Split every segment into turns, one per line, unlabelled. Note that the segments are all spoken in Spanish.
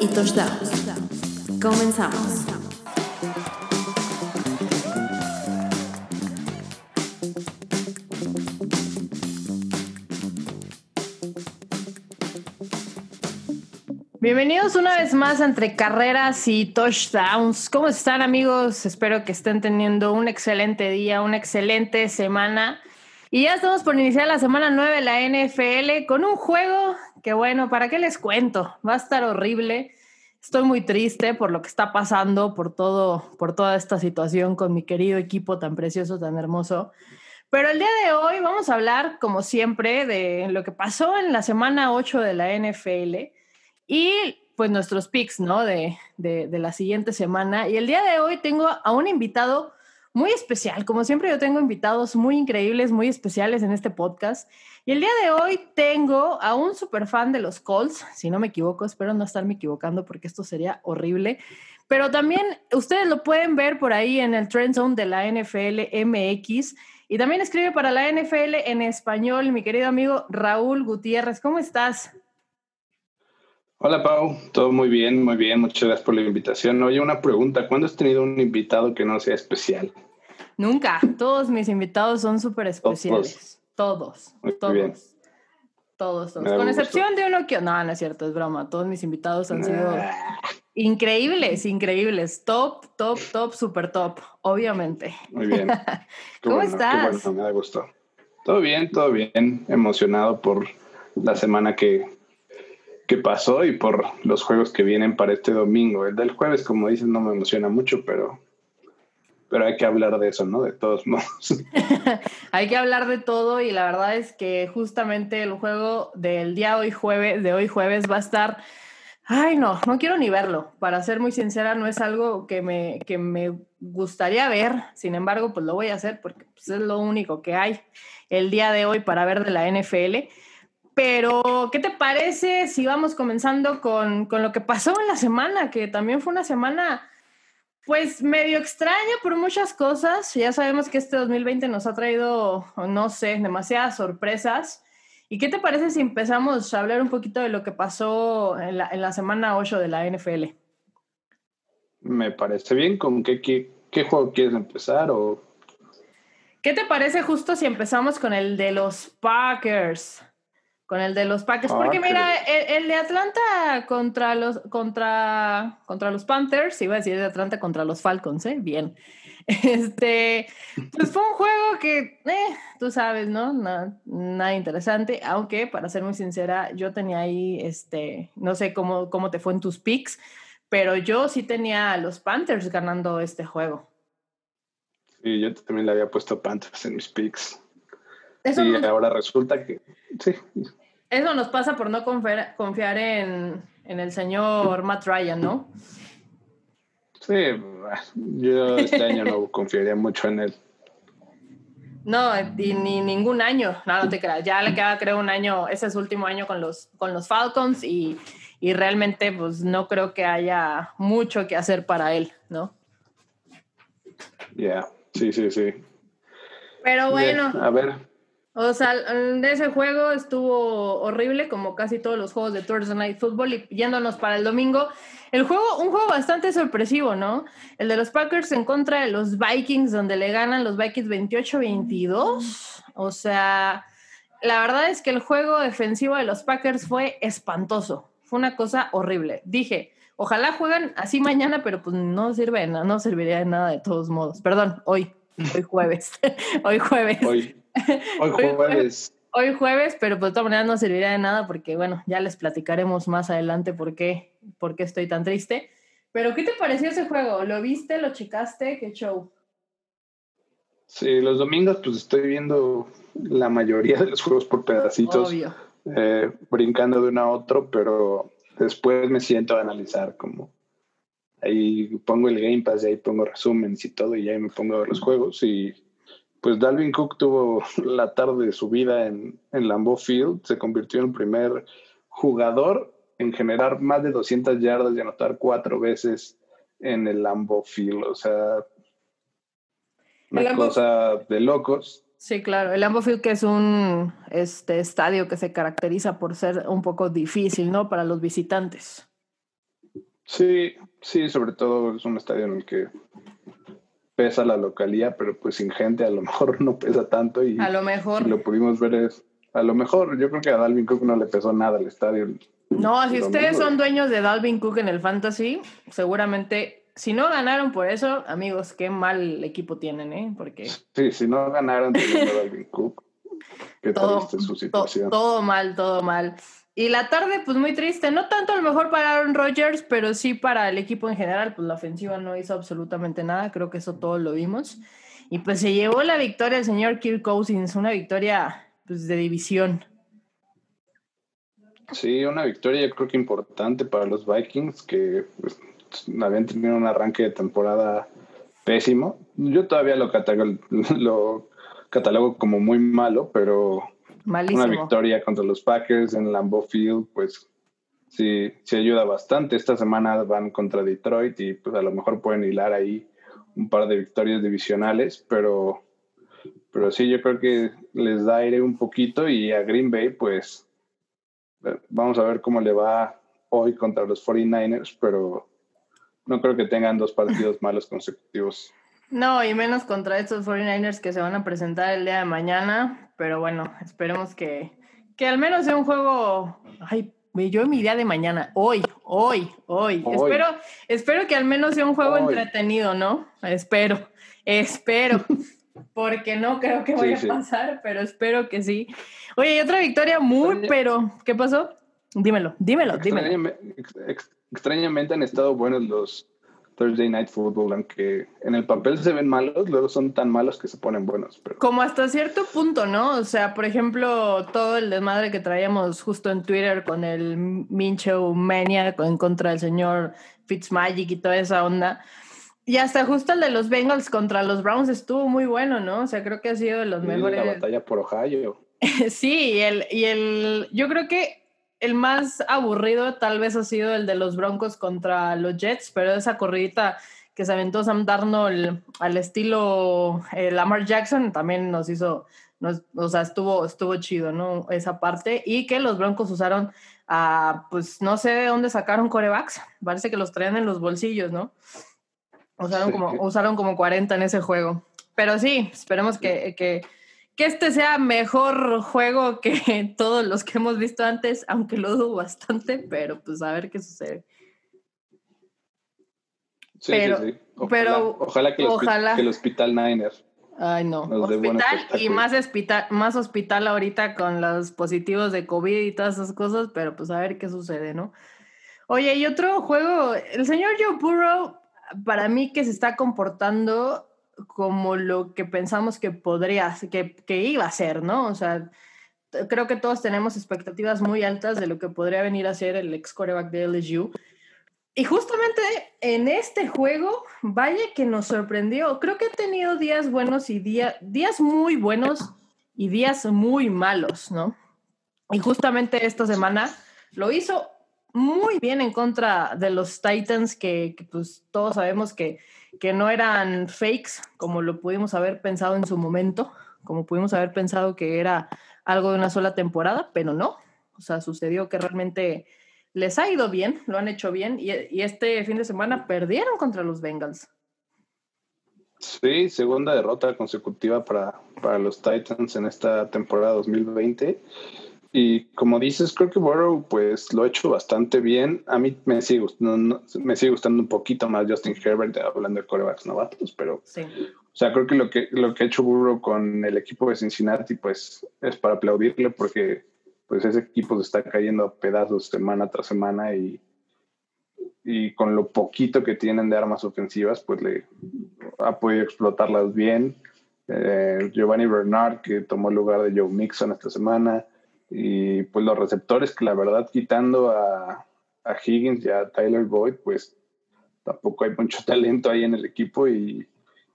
y touchdowns. Comenzamos.
Bienvenidos una vez más entre carreras y touchdowns. ¿Cómo están amigos? Espero que estén teniendo un excelente día, una excelente semana. Y ya estamos por iniciar la semana 9 de la NFL con un juego que bueno, ¿para qué les cuento? Va a estar horrible. Estoy muy triste por lo que está pasando, por todo, por toda esta situación con mi querido equipo tan precioso, tan hermoso. Pero el día de hoy vamos a hablar, como siempre, de lo que pasó en la semana 8 de la NFL y pues nuestros picks, ¿no? De, de, de la siguiente semana. Y el día de hoy tengo a un invitado muy especial. Como siempre, yo tengo invitados muy increíbles, muy especiales en este podcast. Y el día de hoy tengo a un super fan de los Colts, si no me equivoco, espero no estarme equivocando porque esto sería horrible. Pero también ustedes lo pueden ver por ahí en el Trend Zone de la NFL MX. Y también escribe para la NFL en español mi querido amigo Raúl Gutiérrez. ¿Cómo estás?
Hola Pau, todo muy bien, muy bien, muchas gracias por la invitación. Oye, una pregunta, ¿cuándo has tenido un invitado que no sea especial?
Nunca, todos mis invitados son súper especiales. Todos, todos. Todos, todos. Con excepción de uno que... No, no es cierto, es broma. Todos mis invitados han sido increíbles, increíbles. Top, top, top, super top, obviamente.
Muy bien.
¿Cómo estás?
Qué bueno, me da gusto. Todo bien, todo bien. Emocionado por la semana que, que pasó y por los juegos que vienen para este domingo. El del jueves, como dices, no me emociona mucho, pero, pero hay que hablar de eso, ¿no? De todos modos.
hay que hablar de todo y la verdad es que justamente el juego del día hoy jueves, de hoy jueves va a estar... Ay, no, no quiero ni verlo. Para ser muy sincera, no es algo que me, que me gustaría ver. Sin embargo, pues lo voy a hacer porque pues, es lo único que hay el día de hoy para ver de la NFL. Pero, ¿qué te parece si vamos comenzando con, con, lo que pasó en la semana? Que también fue una semana, pues, medio extraña por muchas cosas. Ya sabemos que este 2020 nos ha traído, no sé, demasiadas sorpresas. ¿Y qué te parece si empezamos a hablar un poquito de lo que pasó en la, en la semana 8 de la NFL?
Me parece bien. ¿Con qué, qué, qué juego quieres empezar? O...
¿Qué te parece justo si empezamos con el de los Packers? Con el de los Packers. Porque mira, el, el, de Atlanta contra los, contra, contra los Panthers, iba a decir de Atlanta contra los Falcons, ¿eh? Bien. Este, pues fue un juego que, eh, tú sabes, ¿no? Nada, nada, interesante, aunque para ser muy sincera, yo tenía ahí, este, no sé cómo, cómo te fue en tus picks, pero yo sí tenía a los Panthers ganando este juego.
Sí, yo también le había puesto Panthers en mis picks. Eso y ahora resulta que sí.
Eso nos pasa por no confiar, confiar en, en, el señor Matt Ryan, ¿no?
Sí, yo este año no confiaría mucho en él.
No, y ni ningún año, nada, no te creas. Ya le queda, creo, un año, ese es su último año con los, con los Falcons y, y realmente, pues no creo que haya mucho que hacer para él, ¿no?
Ya, sí, sí, sí.
Pero bueno.
a ver,
o sea, de ese juego estuvo horrible, como casi todos los juegos de Thursday Night Football, y yéndonos para el domingo. El juego, un juego bastante sorpresivo, ¿no? El de los Packers en contra de los Vikings, donde le ganan los Vikings 28-22. O sea, la verdad es que el juego defensivo de los Packers fue espantoso. Fue una cosa horrible. Dije, ojalá jueguen así mañana, pero pues no sirve nada, no serviría de nada de todos modos. Perdón, hoy, hoy jueves. hoy jueves.
Hoy. Hoy jueves.
Hoy jueves, pero pues, de todas maneras no serviría de nada porque, bueno, ya les platicaremos más adelante por qué, por qué estoy tan triste. Pero, ¿qué te pareció ese juego? ¿Lo viste? ¿Lo checaste? ¿Qué show?
Sí, los domingos pues estoy viendo la mayoría de los juegos por pedacitos, eh, brincando de uno a otro, pero después me siento a analizar como ahí pongo el Game Pass y ahí pongo resúmenes y todo y ahí me pongo a ver los juegos y pues Dalvin Cook tuvo la tarde de su vida en, en Lambeau Field, se convirtió en el primer jugador en generar más de 200 yardas y anotar cuatro veces en el Lambeau Field, o sea, una cosa de locos.
Sí, claro, el Lambeau Field que es un este, estadio que se caracteriza por ser un poco difícil, ¿no? Para los visitantes.
Sí, sí, sobre todo es un estadio en el que pesa la localía, pero pues sin gente a lo mejor no pesa tanto y
a lo mejor
lo pudimos ver es a lo mejor yo creo que a Dalvin Cook no le pesó nada el estadio.
No, si ustedes son dueños de Dalvin Cook en el fantasy, seguramente si no ganaron por eso, amigos, qué mal equipo tienen, ¿eh? Porque
sí, si no ganaron teniendo Dalvin Cook, qué todo, triste su situación.
todo mal, todo mal. Y la tarde, pues muy triste. No tanto a lo mejor para Aaron Rodgers, pero sí para el equipo en general. Pues la ofensiva no hizo absolutamente nada. Creo que eso todos lo vimos. Y pues se llevó la victoria el señor Kirk Cousins. Una victoria pues, de división.
Sí, una victoria yo creo que importante para los Vikings que pues, habían tenido un arranque de temporada pésimo. Yo todavía lo lo catalogo como muy malo, pero una victoria contra los Packers en Lambeau Field, pues sí, sí ayuda bastante. Esta semana van contra Detroit y pues a lo mejor pueden hilar ahí un par de victorias divisionales, pero, pero sí, yo creo que les da aire un poquito y a Green Bay, pues vamos a ver cómo le va hoy contra los 49ers, pero no creo que tengan dos partidos malos consecutivos.
No, y menos contra estos 49ers que se van a presentar el día de mañana. Pero bueno, esperemos que, que al menos sea un juego. Ay, yo mi día de mañana, hoy, hoy, hoy. Espero, espero que al menos sea un juego entretenido, ¿no? Espero, espero. porque no creo que vaya a pasar, pero espero que sí. Oye, y otra victoria muy, pero, ¿qué pasó? Dímelo, dímelo, dímelo.
extrañamente han estado buenos los, Thursday Night Football, aunque en el papel se ven malos, luego son tan malos que se ponen buenos. Pero...
Como hasta cierto punto, ¿no? O sea, por ejemplo, todo el desmadre que traíamos justo en Twitter con el Mincho Mania en contra del señor Fitzmagic y toda esa onda. Y hasta justo el de los Bengals contra los Browns estuvo muy bueno, ¿no? O sea, creo que ha sido de los mejores.
La batalla por Ohio.
sí, el, y el, yo creo que el más aburrido tal vez ha sido el de los Broncos contra los Jets, pero esa corridita que se aventó Sam Darnold al estilo eh, Lamar Jackson también nos hizo, o sea, estuvo, estuvo chido, ¿no? Esa parte. Y que los Broncos usaron a, pues no sé de dónde sacaron corebacks, parece que los traían en los bolsillos, ¿no? Usaron, como, usaron como 40 en ese juego. Pero sí, esperemos que, que que este sea mejor juego que todos los que hemos visto antes, aunque lo dudo bastante, pero pues a ver qué sucede.
Sí, sí, sí. Ojalá, pero, ojalá, que, el Hospital Niner.
Ay, no. Hospital y más hospital, más hospital ahorita con los positivos de COVID y todas esas cosas, pero pues a ver qué sucede, ¿no? Oye, y otro juego, el señor Joe Burrow, para mí que se está comportando como lo que pensamos que podría, que, que iba a ser, ¿no? O sea, creo que todos tenemos expectativas muy altas de lo que podría venir a ser el ex coreback de LSU. Y justamente en este juego, vaya que nos sorprendió. Creo que ha tenido días buenos y días muy buenos y días muy malos, ¿no? Y justamente esta semana lo hizo muy bien en contra de los Titans, que, que pues todos sabemos que que no eran fakes, como lo pudimos haber pensado en su momento, como pudimos haber pensado que era algo de una sola temporada, pero no. O sea, sucedió que realmente les ha ido bien, lo han hecho bien, y, este fin de semana perdieron contra los Bengals.
Sí, segunda derrota consecutiva para, para los Titans en esta temporada 2020. Y como dices, creo que Burrow pues lo ha hecho bastante bien. A mí me sigue gustando, me sigue gustando un poquito más Justin Herbert hablando de corebacks novatos, pero sí. o sea, creo que lo que lo que ha hecho Burrow con el equipo de Cincinnati pues es para aplaudirle porque pues ese equipo se está cayendo a pedazos semana tras semana y, y con lo poquito que tienen de armas ofensivas pues le ha podido explotarlas bien. Eh, Giovanni Bernard que tomó el lugar de Joe Mixon esta semana. Y pues los receptores que la verdad quitando a, Higgins y a Tyler Boyd, pues tampoco hay mucho talento ahí en el equipo y,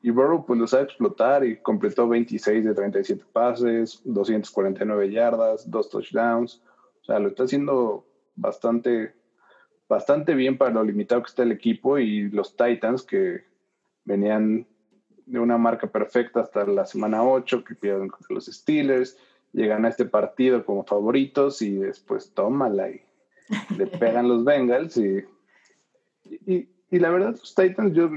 y Burrow pues lo sabe explotar y completó 26 de 37 pases, 249 yardas, dos touchdowns. O sea, lo está haciendo bastante, bastante bien para lo limitado que está el equipo y los Titans que venían de una marca perfecta hasta la semana 8, que pierden contra los Steelers, llegan a este partido como favoritos y después tómala y le pegan los Bengals y, Y, y la verdad, los Titans, yo,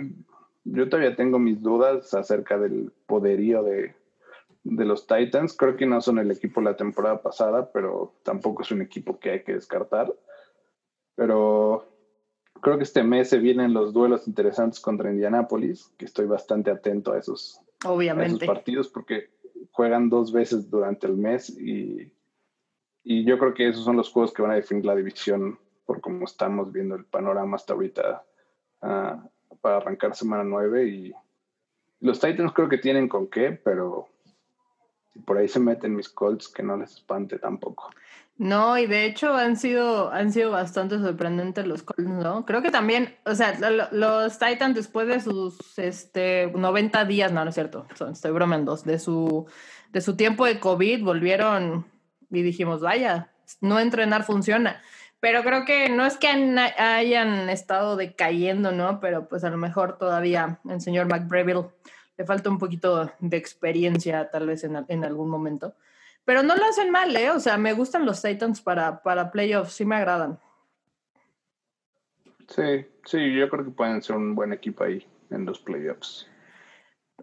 yo todavía tengo mis dudas acerca del poderío de, de los Titans. Creo que no son el equipo la temporada pasada, pero tampoco es un equipo que hay que descartar. Pero creo que este mes se vienen los duelos interesantes contra Indianapolis, que estoy bastante atento a esos,
Obviamente.
partidos porque juegan dos veces durante el mes y, y yo creo que esos son los juegos que van a definir la división por cómo estamos viendo el panorama hasta ahorita uh, para arrancar semana 9 y los Titans creo que tienen con qué, pero por ahí se meten mis Colts, que no les espante tampoco.
No, y de hecho han sido, han sido bastante sorprendentes los Colts, ¿no? Creo que también, o sea, los Titans después de sus este, 90 días, no, no es cierto, estoy bromeando, de su, de su tiempo de COVID volvieron y dijimos, vaya, no entrenar funciona. Pero creo que no es que hayan estado decayendo, ¿no? Pero pues a lo mejor todavía el señor McBreville le falta un poquito de experiencia tal vez en, en algún momento. Pero no lo hacen mal, ¿eh? O sea, me gustan los Titans para, para playoffs, sí me agradan.
Sí, sí, yo creo que pueden ser un buen equipo ahí en los playoffs.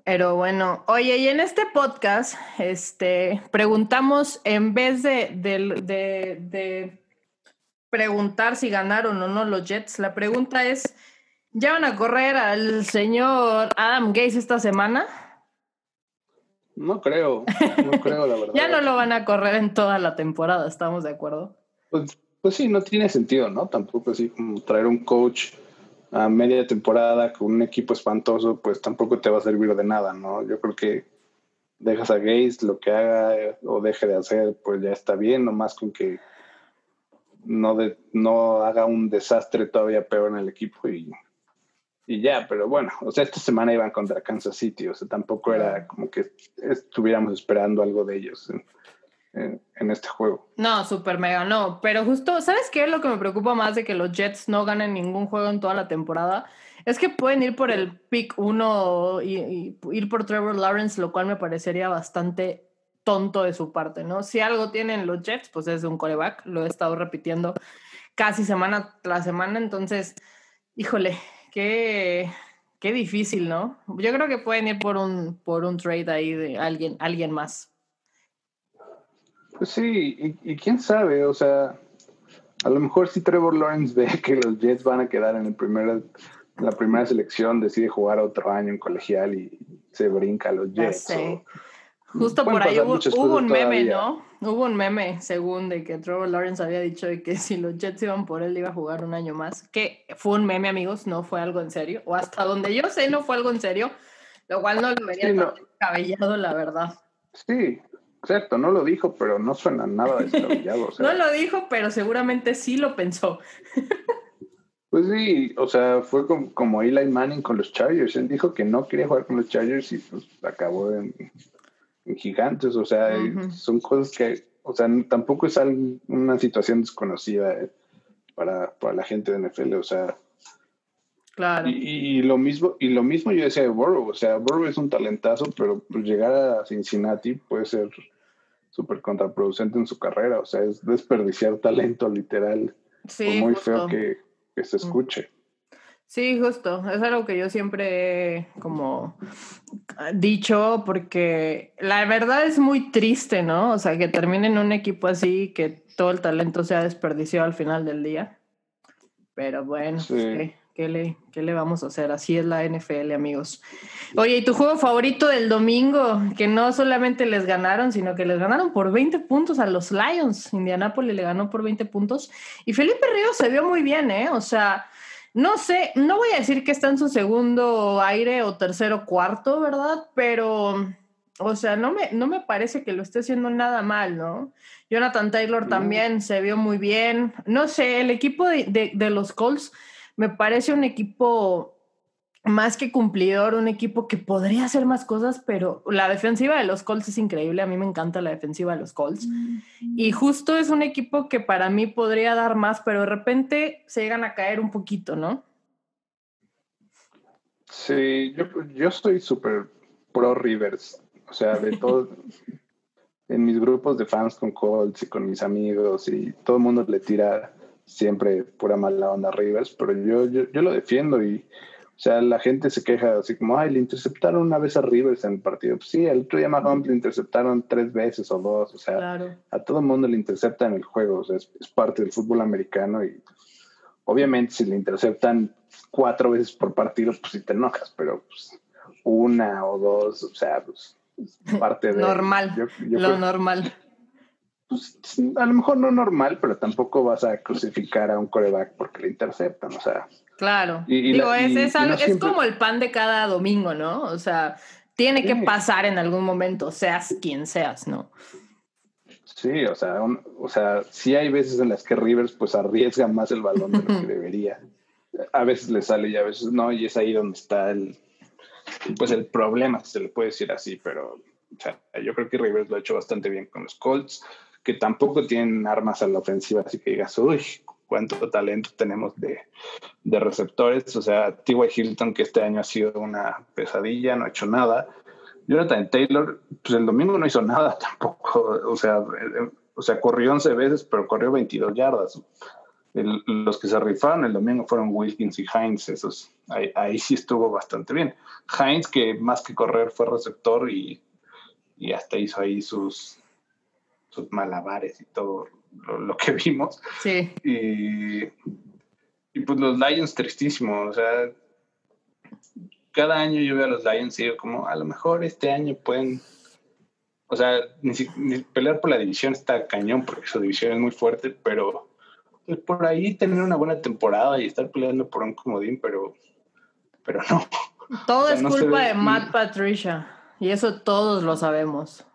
Pero bueno, oye, y en este podcast, este, preguntamos, en vez de, de, de, preguntar si ganaron o no los Jets, la pregunta es, ¿ya van a correr al señor Adam Gates esta semana?
No creo, no creo, la verdad.
ya no lo van a correr en toda la temporada, ¿estamos de acuerdo?
Pues, pues sí, no tiene sentido, ¿no? Tampoco así como traer un coach a media temporada con un equipo espantoso, pues tampoco te va a servir de nada, ¿no? Yo creo que dejas a Gates lo que haga o deje de hacer, pues ya está bien, nomás con que no, de, no haga un desastre todavía peor en el equipo y y ya, pero bueno, o sea, esta semana iban contra Kansas City, o sea, tampoco era como que estuviéramos esperando algo de ellos en, este juego.
No, súper mega, no, pero justo, ¿sabes qué es lo que me preocupa más de que los Jets no ganen ningún juego en toda la temporada? Es que pueden ir por el pick 1 y, ir por Trevor Lawrence, lo cual me parecería bastante tonto de su parte, ¿no? Si algo tienen los Jets, pues es de un coreback, lo he estado repitiendo casi semana tras semana, entonces, híjole, Qué, qué difícil, ¿no? Yo creo que pueden ir por un, por un trade ahí de alguien, alguien más.
Pues sí, y, quién sabe, o sea, a lo mejor si Trevor Lawrence ve que los Jets van a quedar en el primer, la primera selección, decide jugar otro año en colegial y se brinca a los Jets.
Justo por ahí hubo, un meme, ¿no? Hubo un meme, según de que Trevor Lawrence había dicho de que si los Jets iban por él iba a jugar un año más. Que fue un meme, amigos, no fue algo en serio. O hasta donde yo sé, no fue algo en serio. Lo cual no lo vería sí, la verdad.
Sí, exacto, no lo dijo, pero no suena nada descabellado.
no lo dijo, pero seguramente sí lo pensó.
Pues sí, o sea, fue como, como Eli Manning con los Chargers. Él dijo que no quería jugar con los Chargers y pues acabó en, gigantes, o sea, son cosas que, o sea, tampoco es una situación desconocida eh, para, para, la gente de NFL, o sea.
Claro.
Y, lo mismo, y lo mismo yo decía de Burrow, o sea, Burrow es un talentazo, pero pues llegar a Cincinnati puede ser súper contraproducente en su carrera, o sea, es desperdiciar talento literal, sí, muy feo que, que se escuche.
Sí, justo. Es algo que yo siempre he como dicho porque la verdad es muy triste, ¿no? O sea, que termine en un equipo así, que todo el talento sea desperdiciado al final del día. Pero bueno, pues, ¿qué, le, ¿qué le vamos a hacer? Así es la NFL, amigos. Oye, ¿y tu juego favorito del domingo? Que no solamente les ganaron, sino que les ganaron por 20 puntos a los Lions. Indianapolis le ganó por 20 puntos. Y Felipe Ríos se vio muy bien, ¿eh? O sea no sé, no voy a decir que está en su segundo aire o tercero cuarto, ¿verdad? Pero, o sea, no me, no me parece que lo esté haciendo nada mal, ¿no? Jonathan Taylor también se vio muy bien. No sé, el equipo de, de los Colts me parece un equipo más que cumplidor, un equipo que podría hacer más cosas, pero la defensiva de los Colts es increíble. A mí me encanta la defensiva de los Colts. Y justo es un equipo que para mí podría dar más, pero de repente se llegan a caer un poquito, ¿no?
Sí, yo, yo estoy súper pro Rivers. O sea, de todo, en mis grupos de fans con Colts y con mis amigos y todo el mundo le tira siempre pura mala onda Rivers, pero yo, yo, yo lo defiendo y, o sea, la gente se queja así como, ay, le interceptaron una vez a Rivers en el partido. Pues sí, el otro día Mahomes le interceptaron tres veces o dos. O sea, a todo el mundo le interceptan en el juego. O sea, es, parte del fútbol americano y obviamente si le interceptan cuatro veces por partido, pues sí te enojas, pero pues, una o dos, o sea, pues parte de...
normal, lo normal.
Pues, a lo mejor no normal, pero tampoco vas a crucificar a un coreback porque le interceptan, o sea...
Claro. Digo, es, es, como el pan de cada domingo, ¿no? O sea, tiene que pasar en algún momento, seas quien seas, ¿no?
Sí, o sea, o sea, sí hay veces en las que Rivers pues arriesga más el balón de lo que debería. A veces le sale y a veces no, y es ahí donde está el, pues el problema, se le puede decir así, pero o sea, yo creo que Rivers lo ha hecho bastante bien con los Colts, que tampoco tienen armas a la ofensiva, así que digas, uy, cuánto talento tenemos de, de receptores. O sea, T.Y. Hilton, que este año ha sido una pesadilla, no ha hecho nada. Jonathan Taylor, pues el domingo no hizo nada tampoco. O sea, eh, o sea corrió 11 veces, pero corrió 22 yardas. los que se rifaron el domingo fueron Wilkins y Heinz. Esos, ahí, sí estuvo bastante bien. Heinz, que más que correr fue receptor y, y hasta hizo ahí sus, sus malabares y todo lo, que vimos.
Sí.
Y, y, pues los Lions tristísimos, o sea, cada año yo veo a los Lions y digo como, a lo mejor este año pueden, o sea, ni, pelear por la división está cañón porque su división es muy fuerte, pero pues, por ahí tener una buena temporada y estar peleando por un comodín, pero, pero no.
Todo es culpa de Matt Patricia y eso todos lo sabemos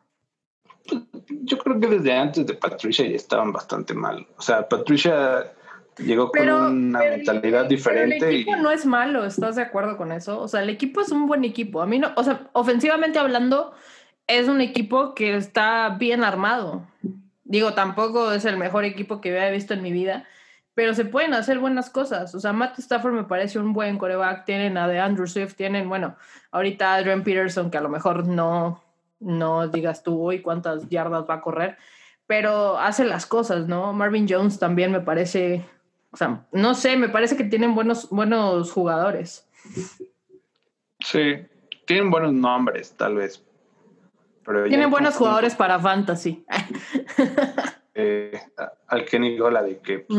yo creo que desde antes de Patricia ya estaban bastante mal. O sea, Patricia llegó con una mentalidad diferente.
el equipo no es malo, ¿estás de acuerdo con eso? O sea, el equipo es un buen equipo. A mí no, o sea, ofensivamente hablando, es un equipo que está bien armado. Digo, tampoco es el mejor equipo que había visto en mi vida, pero se pueden hacer buenas cosas. O sea, Matt Stafford me parece un buen coreback. Tienen a de Andrew Swift, tienen, bueno, ahorita Adrian Peterson, que a lo mejor no no digas tú hoy cuántas yardas va a correr, pero hace las cosas, ¿no? Marvin Jones también me parece, o sea, no sé, me parece que tienen buenos, buenos jugadores.
Sí, tienen buenos nombres, tal vez.
tienen buenos jugadores para fantasy.
eh, al Kenny Gola de que pues,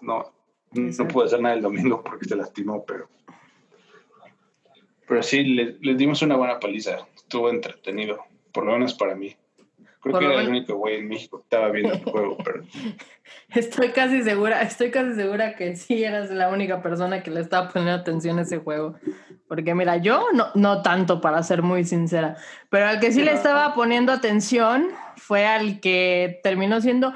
no, no pudo hacer nada el domingo porque se lastimó, pero pero sí, les dimos una buena paliza estuvo entretenido, por lo menos para mí. Creo que era el único güey en México que estaba viendo el juego, pero...
Estoy casi segura, estoy casi segura que sí eras la única persona que le estaba poniendo atención a ese juego. Porque mira, yo no, no tanto para ser muy sincera, pero al que sí le estaba poniendo atención fue al que terminó siendo,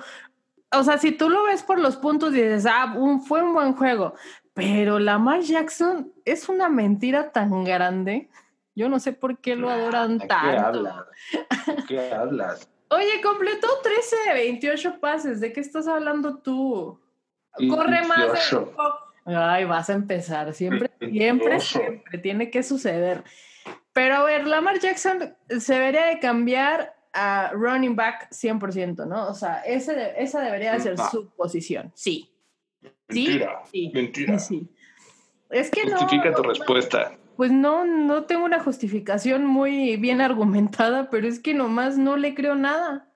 o sea, si tú lo ves por los puntos y dices, ah, fue un buen juego, pero Lamar Jackson es una mentira tan grande. Yo no sé por qué lo adoran tanto. ¿Qué
hablas? ¿Qué hablas?
Oye, completó 13 de 28 pases. ¿De qué estás hablando tú? Corre más. Ay, vas a empezar. Siempre, siempre, siempre tiene que suceder. Pero a ver, Lamar Jackson se debería de cambiar a running back 100%, ¿no? O sea, ese, esa debería de ser su posición. Sí.
Mentira. Sí. Mentira.
Sí. Es que
Justifica no, tu respuesta.
Pues no, no tengo una justificación muy bien argumentada, pero es que nomás no le creo nada.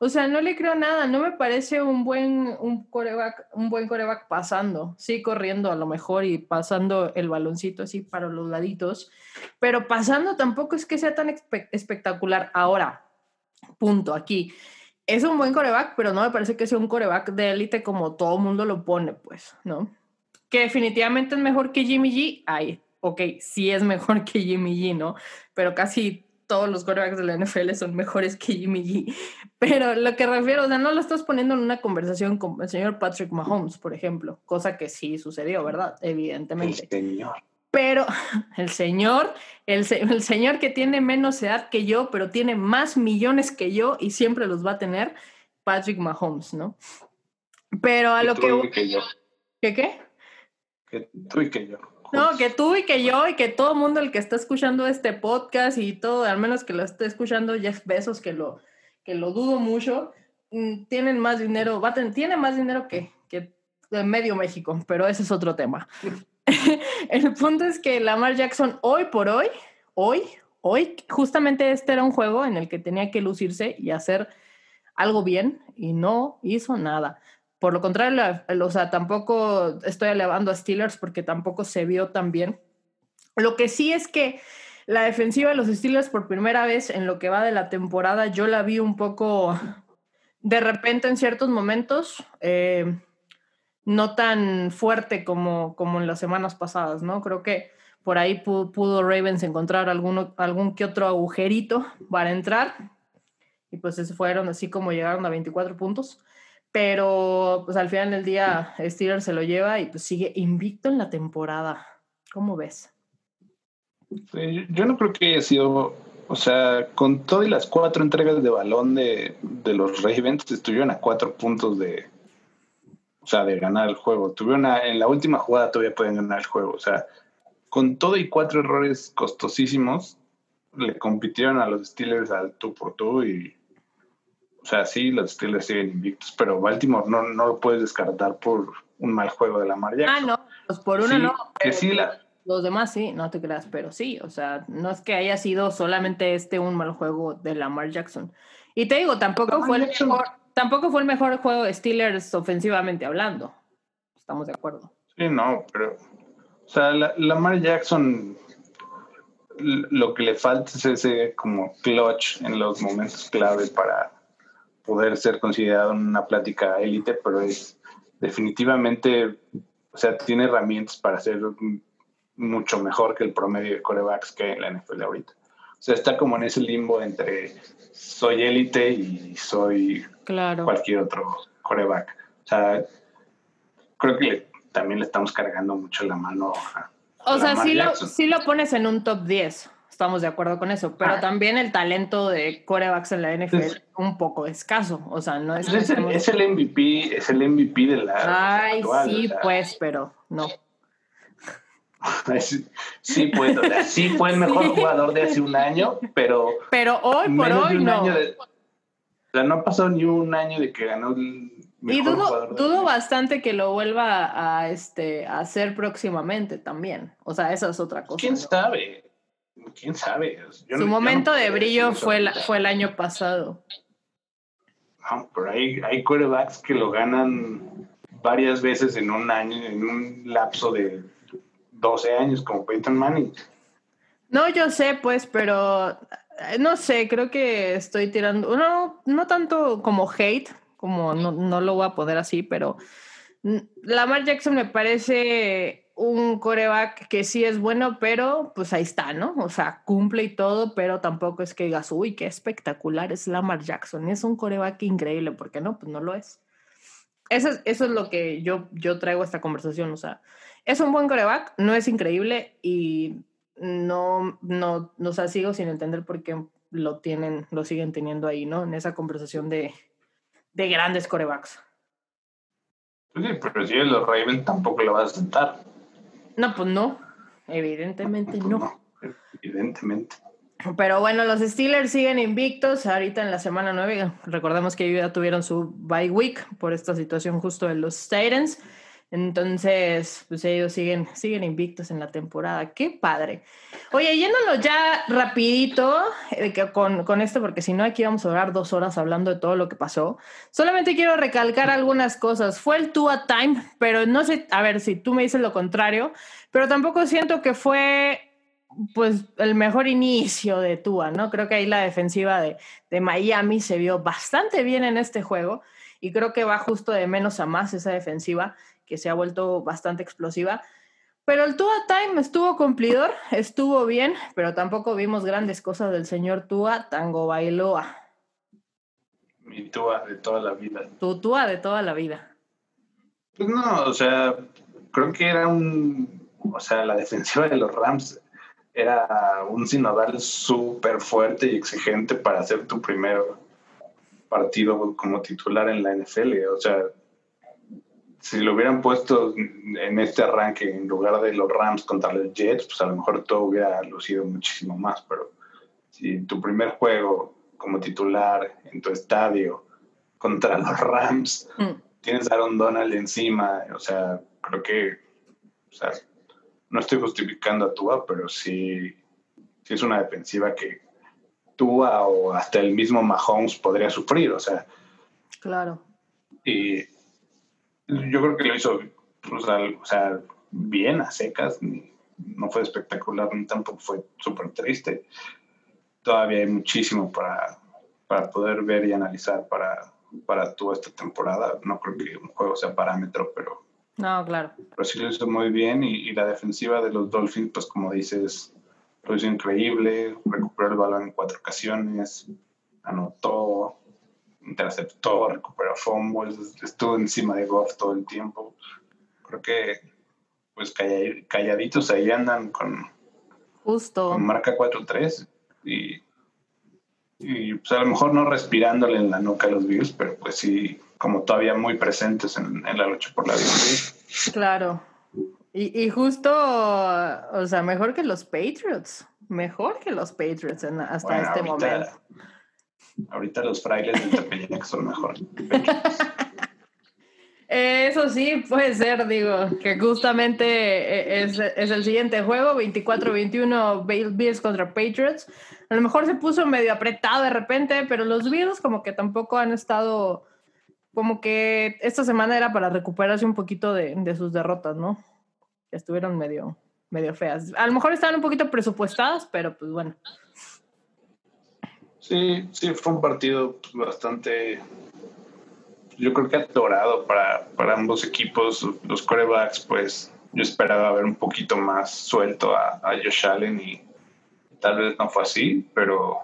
O sea, no le creo nada, no me parece un buen un coreback, un buen coreback pasando, sí corriendo a lo mejor y pasando el baloncito así para los laditos, pero pasando tampoco es que sea tan espectacular. Ahora, punto, aquí. Es un buen coreback, pero no me parece que sea un coreback de élite como todo mundo lo pone, pues, ¿no? Que definitivamente es mejor que Jimmy G, ahí ok, sí es mejor que Jimmy G, ¿no? Pero casi todos los quarterbacks de la NFL son mejores que Jimmy G. Pero lo que refiero, o sea, no lo estás poniendo en una conversación con el señor Patrick Mahomes, por ejemplo, cosa que sí sucedió, ¿verdad? Evidentemente.
El señor.
Pero el señor, el, el señor que tiene menos edad que yo, pero tiene más millones que yo y siempre los va a tener, Patrick Mahomes, ¿no? Pero a lo que...
que yo.
¿Qué qué?
Que tú y que yo.
No, que tú y que yo y que todo el mundo el que está escuchando este podcast y todo, al menos que lo esté escuchando Jeff Bezos, que lo, que lo dudo mucho, mm, tienen más dinero, va tiene más dinero que, que de medio México, pero ese es otro tema. el punto es que Lamar Jackson hoy por hoy, hoy, hoy, justamente este era un juego en el que tenía que lucirse y hacer algo bien y no hizo nada. Por lo contrario, o sea, tampoco estoy elevando a Steelers porque tampoco se vio tan bien. Lo que sí es que la defensiva de los Steelers por primera vez en lo que va de la temporada, yo la vi un poco de repente en ciertos momentos, eh, no tan fuerte como, como en las semanas pasadas, ¿no? Creo que por ahí pudo, Ravens encontrar alguno, algún que otro agujerito para entrar y pues se fueron así como llegaron a 24 puntos. Pero pues al final del día Steelers se lo lleva y pues sigue invicto en la temporada. ¿Cómo ves?
yo no creo que haya sido, o sea, con todas las cuatro entregas de balón de, de los Ravens estuvieron a cuatro puntos de, o sea, de ganar el juego. Tuvieron en la última jugada todavía pueden ganar el juego. O sea, con todo y cuatro errores costosísimos, le compitieron a los Steelers al tú por tú y, o sea, sí, los Steelers siguen invictos, pero Baltimore no, no lo puedes descartar por un mal juego de la Jackson.
Ah, no, pues por uno no.
Que sí, la,
los demás sí, no te creas, pero sí, o sea, no es que haya sido solamente este un mal juego de Lamar Jackson. Y te digo, tampoco fue el mejor, tampoco fue el mejor juego de Steelers ofensivamente hablando. Estamos de acuerdo.
Sí, no, pero o sea, Lamar Jackson lo que le falta es ese como clutch en los momentos clave para poder ser considerado una plática élite, pero es definitivamente, o sea, tiene herramientas para ser mucho mejor que el promedio de corebacks que en la NFL ahorita. O sea, está como en ese limbo entre soy élite y soy cualquier otro coreback. O sea, creo que también le estamos cargando mucho la mano a,
O sea, sí lo, sí lo, pones en un top 10, estamos de acuerdo con eso, pero ah. también el talento de corebacks en la NFL es un poco escaso. O sea, no es...
Es el, es el MVP, es el MVP de la...
Ay, sí, pues, pero no.
Sí, pues, sí fue el mejor jugador de hace un año, pero.
Pero hoy por hoy no. o
sea, no ha pasado ni un año de que ganó el. Mejor y
dudo, dudo bastante que lo vuelva a, este, a hacer próximamente también. O sea, esa es otra cosa.
¿Quién sabe? ¿Quién sabe?
Su momento de brillo fue, el, fue el año pasado.
No, pero hay, hay quarterbacks que lo ganan varias veces en un año, en un lapso de 12 años como Peyton Manning.
No, yo sé, pues, pero eh, no sé, creo que estoy tirando, no, no tanto como hate, como no, no lo voy a poder así, pero Lamar Jackson me parece un coreback que sí es bueno, pero pues ahí está, ¿no? O sea, cumple y todo, pero tampoco es que digas, uy, qué espectacular es Lamar Jackson. Es un coreback increíble, porque no, pues no lo es. Eso, eso es lo que yo, yo traigo a esta conversación, o sea, es un buen coreback, no es increíble y no, no, no o sigo sin entender por qué lo tienen, lo siguen teniendo ahí, ¿no? En esa conversación de, de grandes corebacks.
Sí, pero si los Ravens tampoco lo vas a sentar.
No, pues no. Evidentemente no. no.
Evidentemente.
Pero bueno, los Steelers siguen invictos ahorita en la semana 9. Recordemos que ya tuvieron su bye week por esta situación justo de los Titans. Entonces, pues ellos siguen, siguen invictos en la temporada. Qué padre. Oye, yéndonos ya rapidito eh, con, con, esto, porque si no aquí vamos a durar dos horas hablando de todo lo que pasó. Solamente quiero recalcar algunas cosas. Fue el Tua Time, pero no sé, a ver si tú me dices lo contrario, pero tampoco siento que fue pues el mejor inicio de Tua, ¿no? Creo que ahí la defensiva de, de Miami se vio bastante bien en este juego y creo que va justo de menos a más esa defensiva que se ha vuelto bastante explosiva. Pero el Tua Time estuvo cumplidor, estuvo bien, pero tampoco vimos grandes cosas del señor Tua Tango Bailoa.
Mi Tua de toda la vida.
Tu Tua de toda la vida.
Pues no, o sea, creo que era un. O sea, la defensiva de los Rams era un sinodal súper fuerte y exigente para hacer tu primer partido como titular en la NFL. O sea, si lo hubieran puesto en este arranque en lugar de los Rams contra los Jets, pues a lo mejor todo hubiera lucido muchísimo más, pero si tu primer juego como titular en tu estadio contra los Rams, mm. tienes a Aaron Donald encima, o sea, creo que, o sea, no estoy justificando a Tua, pero sí, sí es una defensiva que Tua o hasta el mismo Mahomes podría sufrir, o sea.
Claro.
Y yo creo que lo hizo, o sea, bien a secas, no fue espectacular, ni tampoco fue súper triste. Todavía hay muchísimo para, para poder ver y analizar para, para toda esta temporada. No creo que un juego sea parámetro, pero...
No, claro.
Pero sí lo hizo muy bien y, la defensiva de los Dolphins, pues como dices, lo hizo increíble, recuperó el balón en cuatro ocasiones, anotó, interceptó, recuperó fumbles, estuvo encima de Goff todo el tiempo. Creo que pues calladitos ahí andan con,
Justo.
con marca 4-3 y, y pues a lo mejor no respirándole en la nuca a los Bills, pero pues sí, como todavía muy presentes en, la lucha por la vida.
Claro. Y, y, justo, o sea, mejor que los Patriots, mejor que los Patriots hasta este momento.
Ahorita los frailes de Tepeyac son mejor.
Eso sí, puede ser, digo, que justamente eh, es, el siguiente juego, 24-21 Bills contra Patriots. A lo mejor se puso medio apretado de repente, pero los Bills como que tampoco han estado, como que esta semana era para recuperarse un poquito de, sus derrotas, ¿no? Estuvieron medio, medio feas. A lo mejor estaban un poquito presupuestadas, pero pues bueno.
Sí, sí, fue un partido bastante yo creo que adorado para, para ambos equipos. Los corebacks, pues yo esperaba ver un poquito más suelto a, a Josh Allen y tal vez no fue así, pero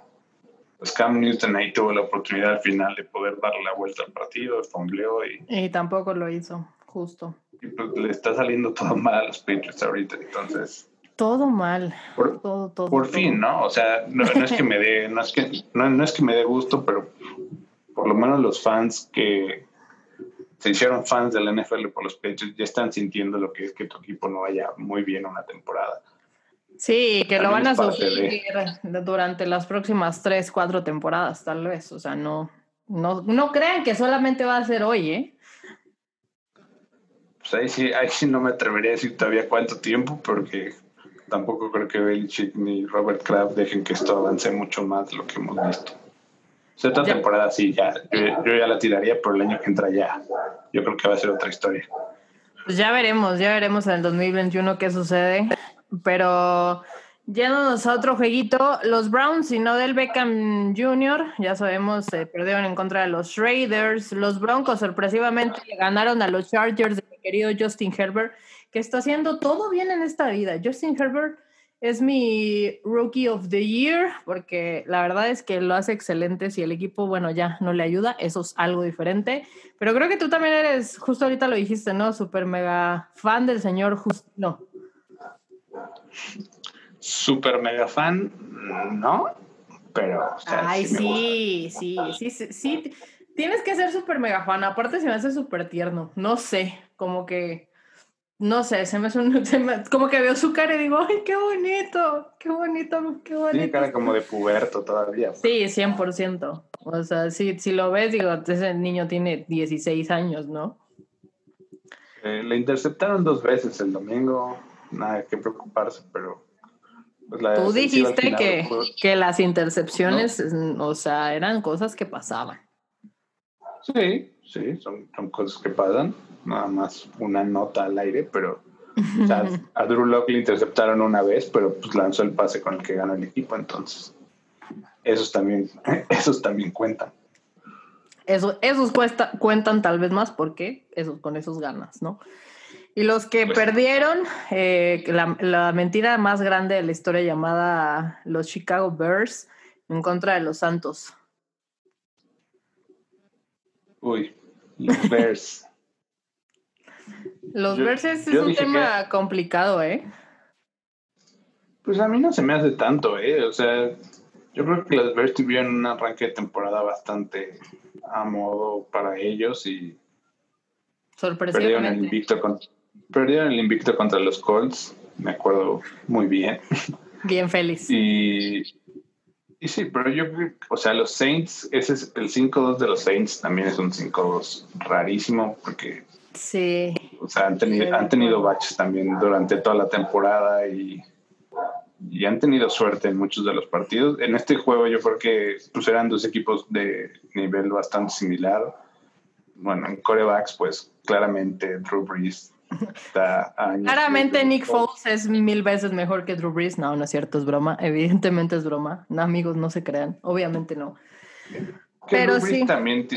pues Cam Newton ahí tuvo la oportunidad al final de poder darle la vuelta al partido, fombleó y...
Y tampoco lo hizo, justo.
Y pues le está saliendo todo mal a los Patriots ahorita, entonces...
Todo mal.
Por,
todo, todo,
por fin, ¿no? O sea, no, es que me dé, no es que, no, no es que me dé gusto, pero por lo menos los fans que se hicieron fans del NFL por los pechos ya están sintiendo lo que es que tu equipo no vaya muy bien una temporada.
Sí, que lo van a sufrir durante las próximas tres, cuatro temporadas, tal vez. O sea, no, no, no crean que solamente va a ser hoy, ¿eh?
Pues ahí sí, ahí sí no me atrevería a decir todavía cuánto tiempo, porque tampoco creo que Belichick ni Robert Kraft dejen que esto avance mucho más de lo que hemos visto. Esta temporada sí, ya, yo, ya la tiraría, pero el año que entra ya, yo creo que va a ser otra historia.
Pues ya veremos, ya veremos en el 2021 qué sucede, pero yéndonos a otro jueguito, los Browns y no del Beckham Jr., ya sabemos, se perdieron en contra de los Raiders, los Broncos sorpresivamente ganaron a los Chargers de mi querido Justin Herbert, que está haciendo todo bien en esta vida. Justin Herbert es mi Rookie of the Year, porque la verdad es que lo hace excelente. Si el equipo, bueno, ya no le ayuda, eso es algo diferente. Pero creo que tú también eres, justo ahorita lo dijiste, ¿no? Super mega fan del señor Justino.
Super mega fan, no, pero.
Ay, sí, sí, sí, sí, sí, Tienes que ser super mega fan. Aparte, se me hace súper tierno. No sé, como que no sé, se me hace un, como que veo su cara y digo, ay, qué bonito, qué bonito, qué bonito.
Tiene cara como de puberto todavía.
Sí, 100%. O sea, si, si lo ves, digo, ese niño tiene 16 años, ¿no?
Eh, le interceptaron dos veces el domingo, nada que preocuparse, pero...
Pues, Tú dijiste que, que las intercepciones, o sea, eran cosas que pasaban.
Sí, sí, son, son cosas que pasan nada más una nota al aire, pero a Drew Locke le interceptaron una vez, pero pues lanzó el pase con el que ganó el equipo, entonces esos también, esos también cuentan.
Eso, esos cuesta, cuentan tal vez más porque esos, con esos ganas, ¿no? Y los que pues perdieron, eh, la, la, mentira más grande de la historia llamada los Chicago Bears en contra de los Santos.
Uy, los Bears.
Los verses es un tema complicado, ¿eh?
Pues a mí no se me hace tanto, ¿eh? O sea, yo creo que los Bears tuvieron un arranque de temporada bastante a modo para ellos y perdieron el invicto, perdieron el invicto contra los Colts, me acuerdo muy bien.
Bien feliz.
Y Y sí, pero yo creo, o sea, los Saints, ese es el 5-2 de los Saints también es un 5-2 rarísimo porque
Sí.
O sea, han tenido, han tenido baches también durante toda la temporada y, y han tenido suerte en muchos de los partidos. En este juego yo creo que pues, eran dos equipos de nivel bastante similar. Bueno, en corebacks, pues claramente Drew Brees está
Claramente Nick Foles es mil veces mejor que Drew Brees. No, no es cierto, es broma. Evidentemente es broma. No, amigos, no se crean. Obviamente no.
Pero sí. también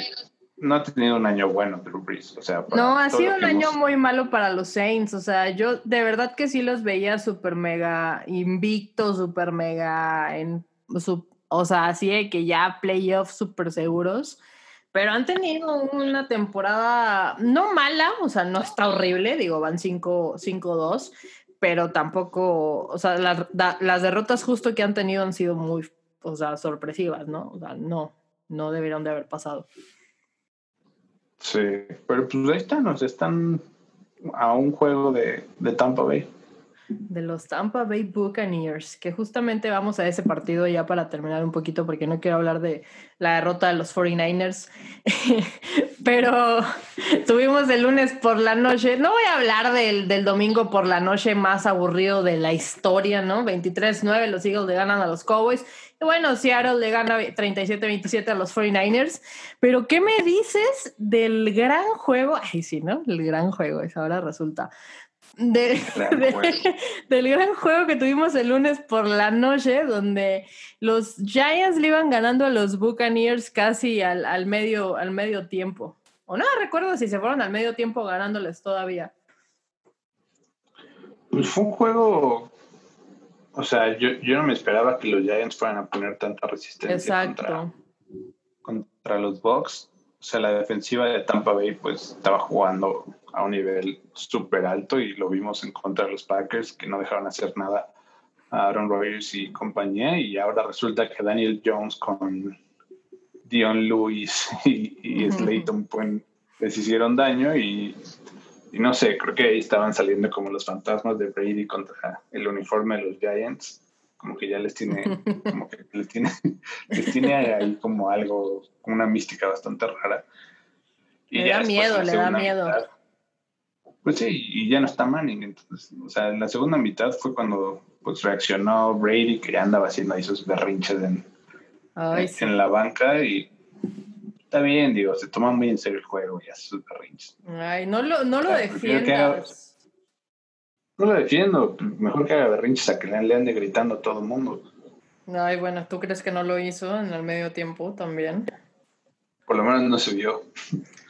no ha tenido un año bueno Drew Brees. O sea,
no, ha sido un año muy malo para los Saints. O sea, yo de verdad que sí los veía súper mega invictos, súper mega en su, o sea, así de que ya playoffs súper seguros. Pero han tenido una temporada no mala, o sea, no está horrible, digo, van 5-2, pero tampoco, o sea, las, las derrotas justo que han tenido han sido muy, o sea, sorpresivas, ¿no? O sea, no, no debieron de haber pasado.
Sí, pero pues ahí están, sea, están a un juego de, de Tampa Bay.
De los Tampa Bay Buccaneers, que justamente vamos a ese partido ya para terminar un poquito, porque no quiero hablar de la derrota de los 49ers, pero tuvimos el lunes por la noche, no voy a hablar del, del domingo por la noche más aburrido de la historia, ¿no? 23-9, los Eagles le ganan a los Cowboys, bueno, Seattle le gana 37-27 a los 49ers, pero ¿qué me dices del gran juego? Ay, sí, ¿no? El gran juego, es ahora resulta. del gran juego que tuvimos el lunes por la noche, donde los Giants le iban ganando a los Buccaneers casi al, al, medio, al medio tiempo. O no recuerdo si se fueron al medio tiempo ganándoles todavía.
Pues fue un juego o sea, yo, yo no me esperaba que los Giants fueran a poner tanta resistencia contra, contra los Bucks. O sea, la defensiva de Tampa Bay pues estaba jugando a un nivel súper alto y lo vimos en contra de los Packers que no dejaron hacer nada a Aaron Rodgers y compañía y ahora resulta que Daniel Jones con Dion Lewis y, y Slayton pues, les hicieron daño y y no sé, creo que ahí estaban saliendo como los fantasmas de Brady contra el uniforme de los Giants. Como que ya les tiene, como que les tiene, les tiene ahí como algo, una mística bastante rara.
Y le da miedo, le da miedo.
Pues sí, y ya no está Manning. Entonces, o sea, en la segunda mitad fue cuando pues reaccionó Brady, que ya andaba haciendo ahí sus berrinches en, en la banca y está bien, digo, se toma muy en serio el juego y hace sus berrinches.
Ay, no lo, no lo defiendas.
no lo defiendo, mejor que haga berrinches a que le, ande gritando a todo el mundo.
Ay, bueno, ¿tú crees que no lo hizo en el medio tiempo también?
Por lo menos no se vio.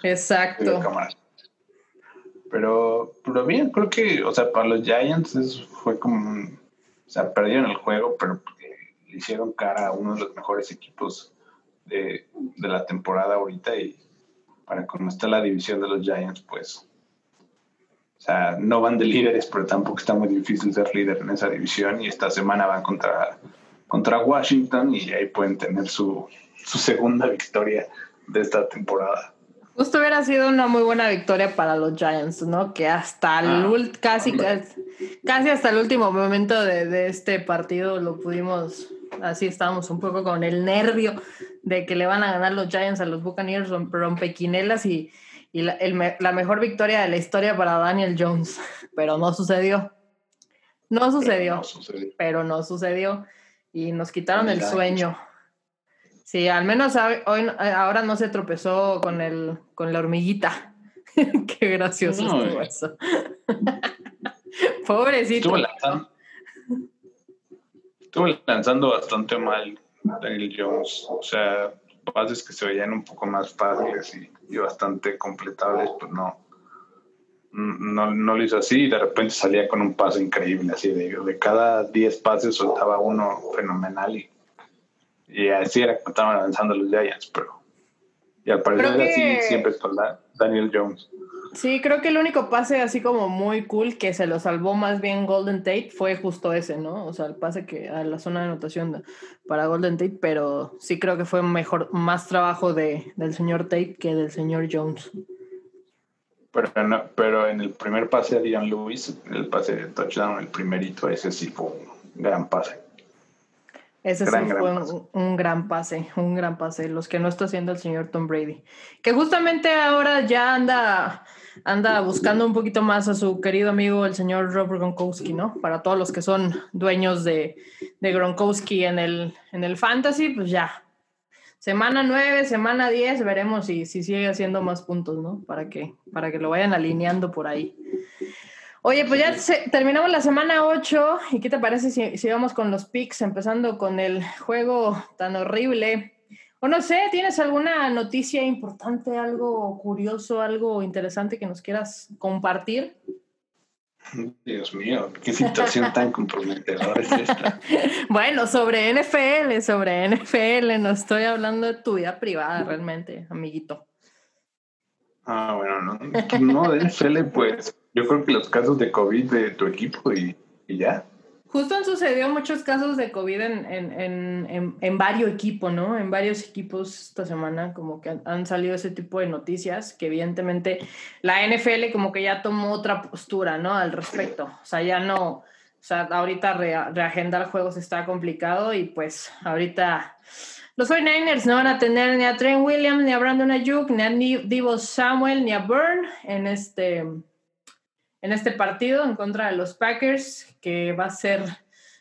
Exacto.
pero, pero bien, creo que, o sea, para los Giants eso fue como, o sea, perdieron el juego, pero le hicieron cara a uno de los mejores equipos de, la temporada ahorita y para cómo está la división de los Giants, pues, o sea, no van de líderes, pero tampoco está muy difícil ser líder en esa división y esta semana van contra, contra Washington y ahí pueden tener su, su segunda victoria de esta temporada.
Justo hubiera sido una muy buena victoria para los Giants, ¿no? Que hasta el ah, casi, casi hasta el último momento de, de, este partido lo pudimos, así estábamos un poco con el nervio de que le van a ganar los Giants a los Buccaneers rompequinelas y, y la, la, mejor victoria de la historia para Daniel Jones, pero no sucedió. No sucedió, pero no sucedió, y nos quitaron el sueño. Sí, al menos hoy, ahora no se tropezó con, el, con la hormiguita. Qué gracioso estuvo eh. eso. Pobrecito.
Estuvo lanzando bastante mal Daniel Jones. O sea, pases que se veían un poco más fáciles y, bastante completables, pues no, no, no, lo hizo así y de repente salía con un pase increíble, así de, de cada 10 pases soltaba uno fenomenal y, y así era que estaban avanzando los Giants, pero y al parecer así siempre con Daniel Jones.
Sí, creo que el único pase así como muy cool que se lo salvó más bien Golden Tate fue justo ese, ¿no? O sea, el pase que a la zona de anotación para Golden Tate, pero sí creo que fue mejor, más trabajo de, del señor Tate que del señor Jones.
Pero, pero en el primer pase a Dion Lewis, el pase de touchdown, el primerito, ese sí fue un gran pase.
Ese sí fue un, gran pase, un gran pase, los que no está haciendo el señor Tom Brady. Que justamente ahora ya anda, anda buscando un poquito más a su querido amigo, el señor Robert Gronkowski, ¿no? Para todos los que son dueños de, de Gronkowski en el, en el fantasy, pues ya. Semana 9, semana 10, veremos si, si sigue haciendo más puntos, ¿no? Para que, para que lo vayan alineando por ahí. Oye, pues ya terminamos la semana 8 y ¿qué te parece si, si, vamos con los picks, empezando con el juego tan horrible? O no sé, ¿tienes alguna noticia importante, algo curioso, algo interesante que nos quieras compartir?
Dios mío, qué situación tan comprometedora es esta.
bueno, sobre NFL, sobre NFL, no estoy hablando de tu vida privada realmente, amiguito.
Ah, bueno, no, no de NFL, pues yo creo que los casos de COVID de tu equipo y, ya.
Justo han sucedido muchos casos de COVID en, en, en, en, varios equipos, ¿no? En varios equipos esta semana, como que han, salido ese tipo de noticias, que evidentemente la NFL como que ya tomó otra postura, ¿no? Al respecto. O sea, ya no, o sea, ahorita reagendar juegos está complicado y pues ahorita los 49ers no van a tener ni a Trent Williams, ni a Brandon Ayuk, ni a Divo Samuel, ni a Byrne en este en este partido en contra de los Packers, que va a ser,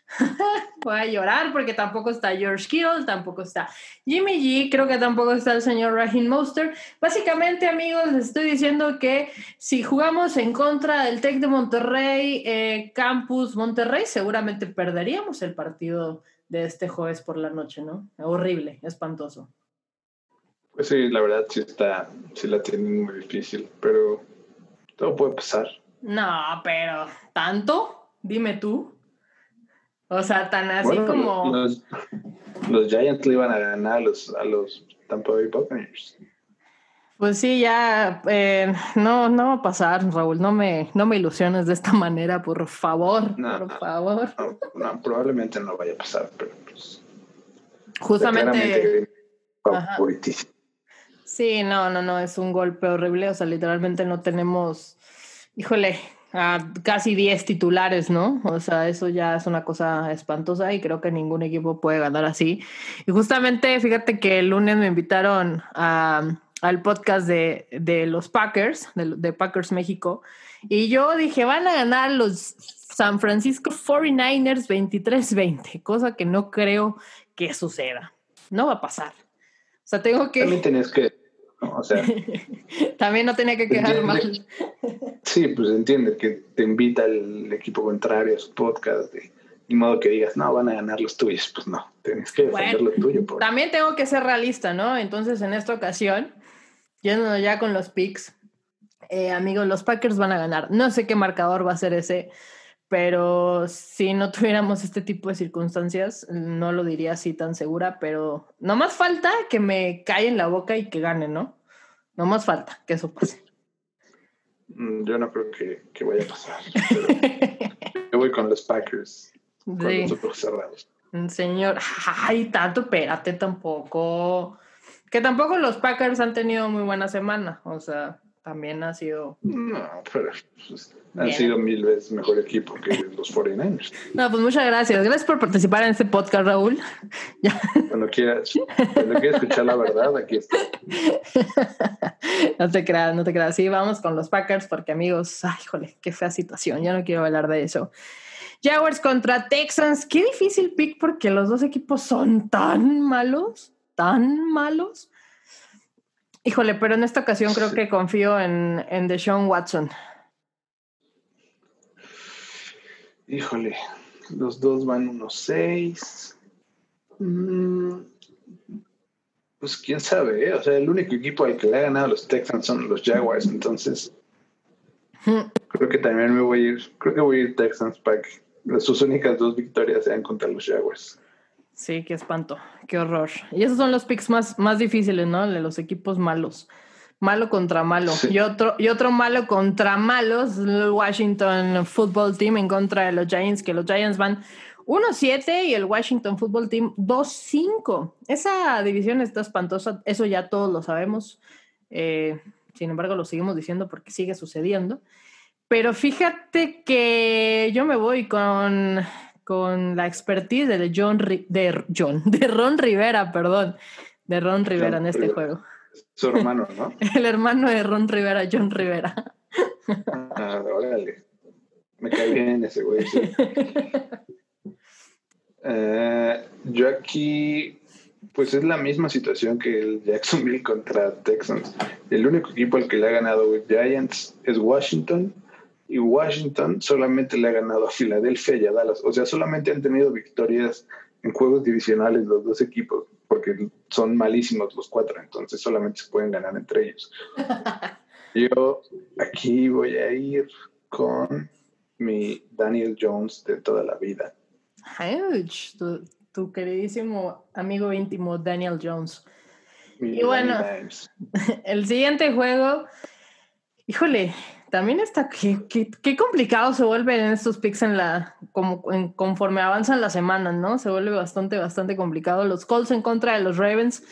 voy a llorar porque tampoco está George Kittle, tampoco está Jimmy G, creo que tampoco está el señor Raheem Monster. Básicamente, amigos, les estoy diciendo que si jugamos en contra del Tec de Monterrey, eh, Campus Monterrey, seguramente perderíamos el partido de este jueves por la noche, ¿no? Horrible, espantoso.
Pues sí, la verdad sí está, sí la tienen muy difícil, pero todo puede pasar.
No, pero ¿tanto? Dime tú. O sea, tan así como.
Los, Giants le iban a ganar a los, a los Tampa Bay Buccaneers.
Pues sí, ya eh, no, no va a pasar, Raúl. No me, no me ilusiones de esta manera, por favor. por favor.
No, probablemente no vaya a pasar, pero pues.
Justamente. Sí, no, no, no, es un golpe horrible. O sea, literalmente no tenemos híjole, a casi 10 titulares, ¿no? O sea, eso ya es una cosa espantosa y creo que ningún equipo puede ganar así. Y justamente, fíjate que el lunes me invitaron al podcast de, de los Packers, de, de, Packers México, y yo dije, van a ganar los San Francisco 49ers 23-20, cosa que no creo que suceda. No va a pasar. O sea, tengo que...
También tenés que o sea,
También no tenía que quedar mal.
Sí, pues entiende que te invita el equipo contrario a su podcast, de, modo que digas, no, van a ganar los tuyos. Pues no, tienes que defender lo tuyo.
También tengo que ser realista, ¿no? Entonces, en esta ocasión, yendo ya con los picks, eh, amigos, los Packers van a ganar. No sé qué marcador va a ser ese, pero si no tuviéramos este tipo de circunstancias, no lo diría así tan segura, pero no más falta que me cae en la boca y que gane, ¿no? No más falta que eso pase.
Mm, yo no creo que, vaya a pasar. yo voy con los Packers, con los ojos cerrados.
Mm, señor, ay, tanto, espérate tampoco. Que tampoco los Packers han tenido muy buena semana, o sea, también ha sido...
No, pero pues, han sido mil veces mejor equipo que los 49ers.
No, pues muchas gracias. Gracias por participar en este podcast, Raúl.
Cuando quieras, cuando quieras escuchar la verdad, aquí está.
No te creas, no te creas. Sí, vamos con los Packers porque, amigos, ay, jole, qué fea situación. Ya no quiero hablar de eso. Jaguars contra Texans. Qué difícil pick porque los dos equipos son tan malos, tan malos. Híjole, pero en esta ocasión creo que confío en, en Deshaun Watson.
Híjole, los dos van unos seis. Mm, pues quién sabe, ¿eh? o sea, el único equipo al que le ha ganado los Texans son los Jaguars, entonces creo que también me voy a ir, creo que voy a ir Texans para que sus únicas dos victorias sean contra los Jaguars.
Sí, qué espanto, qué horror. Y esos son los picks más, más difíciles, ¿no? De los equipos malos malo contra malo. Y, otro, y otro malo contra malos, el Washington Football Team en contra de los Giants, que los Giants van 1-7 y el Washington Football Team 2-5. Esa división está espantosa, eso ya todos lo sabemos. Eh, sin embargo, lo seguimos diciendo porque sigue sucediendo. Pero fíjate que yo me voy con con la expertise de John, de John, de Ron Rivera, perdón, de Ron Rivera en este juego.
Su hermano, ¿no?
El hermano de Ron Rivera, John Rivera.
Ah, órale. Me cae bien ese güey. Eh, yo aquí, pues es la misma situación que el Jacksonville contra Texans. El único equipo al que le ha ganado Giants es Washington y Washington solamente le ha ganado a Filadelfia y a Dallas. O sea, solamente han tenido victorias en juegos divisionales los dos equipos, porque son malísimos los cuatro, entonces solamente se pueden ganar entre ellos. Yo aquí voy a ir con mi Daniel Jones de toda la vida.
Tu, tu queridísimo amigo íntimo Daniel Jones. y bueno, el siguiente juego, híjole, también está, qué, qué, complicado se vuelve en estos picks en la, como conforme avanzan las semanas, ¿no? Se vuelve bastante, bastante complicado. Los Colts en contra de los Ravens.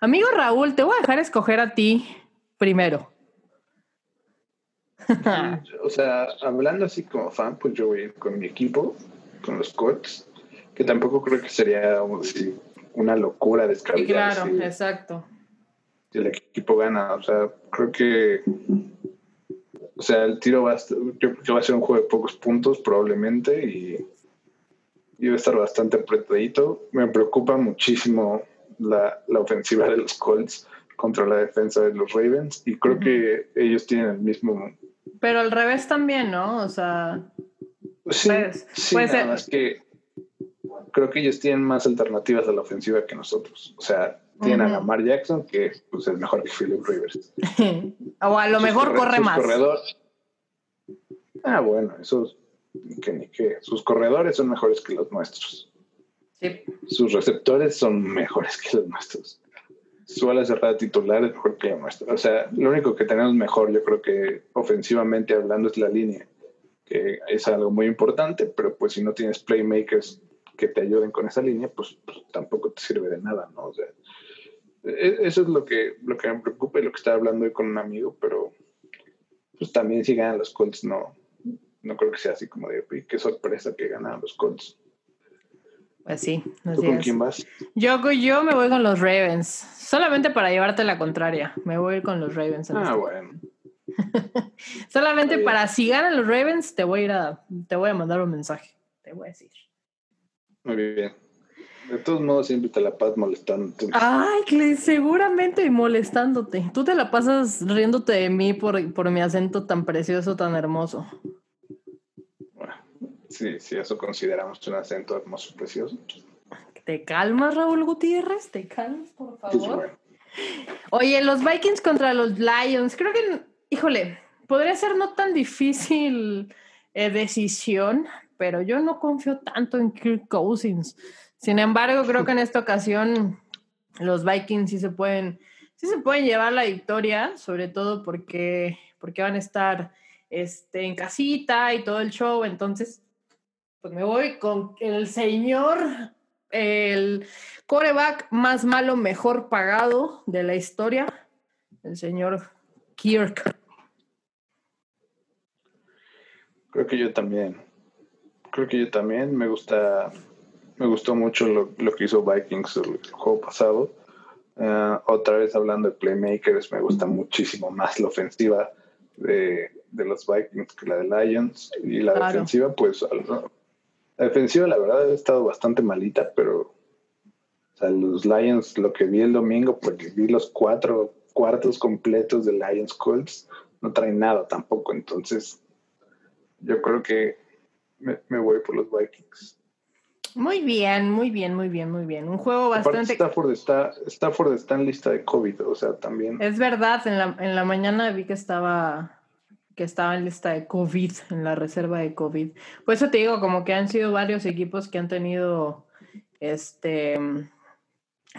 Amigo Raúl, te voy a dejar escoger a ti primero.
o sea, hablando así como fan, pues yo voy a ir con mi equipo, con los Colts, que tampoco creo que sería una locura descabellada.
claro, exacto.
Si el equipo gana, o sea, creo que o sea, el tiro va a, va a ser un juego de pocos puntos probablemente y, y va a estar bastante apretadito. Me preocupa muchísimo la, la, ofensiva de los Colts contra la defensa de los Ravens y creo que ellos tienen el mismo...
Pero al revés también, ¿no? O sea...
Sí, sí nada más que creo que ellos tienen más alternativas a la ofensiva que nosotros. O sea, tienen a Lamar Jackson, que pues, es mejor que Philip Rivers.
o a lo mejor corre más.
Ah, bueno, eso que ni que. Sus corredores son mejores que los nuestros. Sí. Sus receptores son mejores que los nuestros. Su ala cerrada titular es mejor que la nuestra. O sea, lo único que tenemos mejor, yo creo que ofensivamente hablando, es la línea, que es algo muy importante, pero pues si no tienes playmakers que te ayuden con esa línea, pues, pues tampoco te sirve de nada, ¿no? O sea, eso es lo que, lo que me preocupa y lo que estaba hablando hoy con un amigo, pero pues también si ganan los Colts, no, no creo que sea así como de, qué sorpresa que ganan los Colts.
Pues sí.
¿Tú con quién vas?
Yo, yo me voy con los Ravens, solamente para llevarte la contraria, me voy con los Ravens.
Ah, este bueno.
solamente para si ganan los Ravens, te voy a ir a, te voy a mandar un mensaje, te voy a decir.
Muy bien. De todos modos, siempre te la pasas molestando.
Ay, seguramente molestándote. Tú te la pasas riéndote de mí por, por mi acento tan precioso, tan hermoso.
Bueno, sí, sí, eso consideramos un acento hermoso, precioso.
¿Te calmas, Raúl Gutiérrez? ¿Te calmas, por favor? Oye, los Vikings contra los Lions. Creo que, híjole, podría ser no tan difícil eh, decisión, pero yo no confío tanto en Kirk Cousins. Sin embargo, creo que en esta ocasión los Vikings sí se pueden, sí se pueden llevar la victoria, sobre todo porque, porque van a estar este, en casita y todo el show. Entonces, pues me voy con el señor, el coreback más malo, mejor pagado de la historia, el señor Kirk.
Creo que yo también. Creo que yo también me gusta me gustó mucho lo, que hizo Vikings el, juego pasado. Eh, otra vez hablando de playmakers, me gusta muchísimo más la ofensiva de, los Vikings que la de Lions. Y la defensiva, pues, la defensiva, la verdad, ha estado bastante malita, pero los Lions, lo que vi el domingo, porque vi los cuatro cuartos completos de Lions Colts, no traen nada tampoco. Entonces, yo creo que me voy por los Vikings.
Muy bien, muy bien, muy bien, muy bien. Un juego bastante.
Stafford está, Stafford está en lista de COVID, o sea, también.
Es verdad, en la, en la mañana vi que estaba que estaba en lista de COVID, en la reserva de COVID. Por eso te digo, como que han sido varios equipos que han tenido este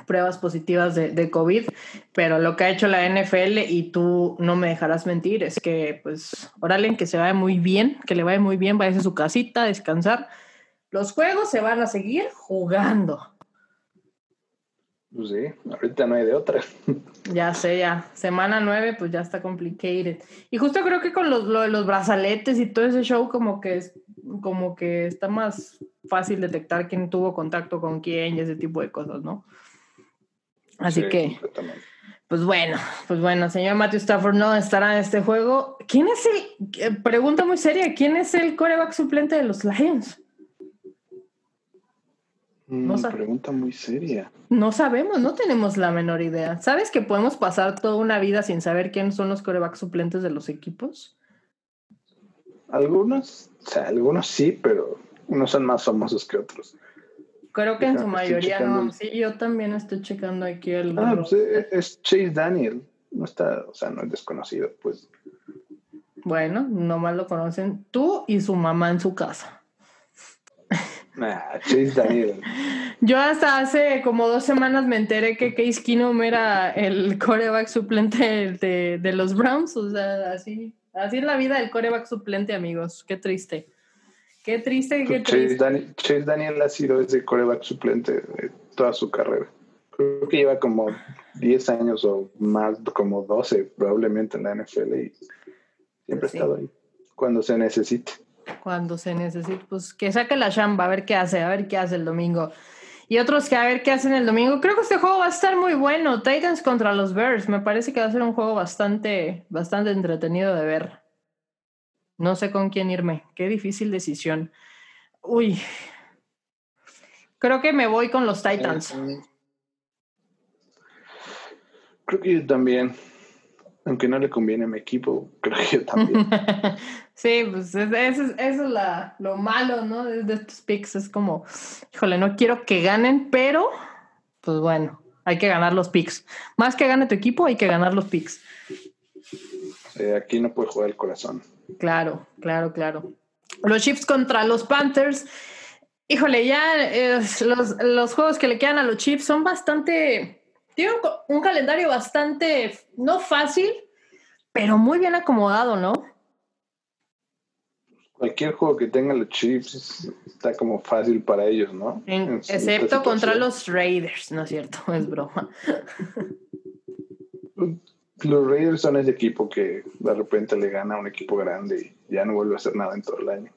pruebas positivas de, de, COVID, pero lo que ha hecho la NFL, y tú no me dejarás mentir, es que, pues, órale, que se vaya muy bien, que le vaya muy bien, vaya a su casita, a descansar, los juegos se van a seguir jugando.
Pues sí, ahorita no hay de otra.
Ya sé, ya. Semana nueve, pues ya está complicated. Y justo creo que con los, lo de los brazaletes y todo ese show, como que es, como que está más, fácil detectar quién tuvo contacto con quién y ese tipo de cosas, ¿no? Así que, pues bueno, pues bueno, señor Matthew Stafford no estará en este juego. ¿Quién es el, eh, pregunta muy seria, ¿quién es el coreback suplente de los Lions?
No Una pregunta muy seria.
No sabemos, no tenemos la menor idea. ¿Sabes que podemos pasar toda una vida sin saber quiénes son los corebacks suplentes de los equipos?
Algunos, o sea, algunos sí, pero unos son más famosos que otros.
Creo que en su mayoría no. Sí, yo también estoy checando aquí el.
Ah, pues eh, es Chase Daniel. No está, o sea, no es desconocido, pues.
Bueno, nomás lo conocen tú y su mamá en su casa.
Nah.
Yo hasta hace como dos semanas me enteré que Case Keenum era el coreback suplente de, de, los Browns. O sea, así, así es la vida del coreback suplente, amigos. Qué triste. Qué triste, qué
triste. Chase Daniel, ha sido ese coreback suplente de toda su carrera. Creo que lleva como 10 años o más, como 12 probablemente en la NFL y siempre ha estado ahí cuando se necesite.
Cuando se necesite, pues que saque la chamba, a ver qué hace, a ver qué hace el domingo. Y otros que a ver qué hacen el domingo. Creo que este juego va a estar muy bueno. Titans contra los Bears. Me parece que va a ser un juego bastante, bastante entretenido de ver. No sé con quién irme. Qué difícil decisión. Uy. Creo que me voy con los Titans.
Creo que yo también. Aunque no le conviene a mi equipo, creo que yo también.
sí, pues eso es, la, lo malo, ¿no? De estos picks. Es como, híjole, no quiero que ganen, pero, pues bueno, hay que ganar los picks. Más que gane tu equipo, hay que ganar los picks.
aquí no puede jugar el corazón.
Claro, claro, claro. Los Chiefs contra los Panthers. Híjole, ya los, los, juegos que le quedan a los Chiefs son bastante. Tienen un, calendario bastante, no fácil, pero muy bien acomodado, ¿no?
Cualquier juego que tengan los Chiefs está como fácil para ellos, ¿no?
excepto contra los Raiders, ¿no es cierto? Es broma.
los Raiders son ese equipo que de repente le gana a un equipo grande y ya no vuelve a hacer nada en todo el año.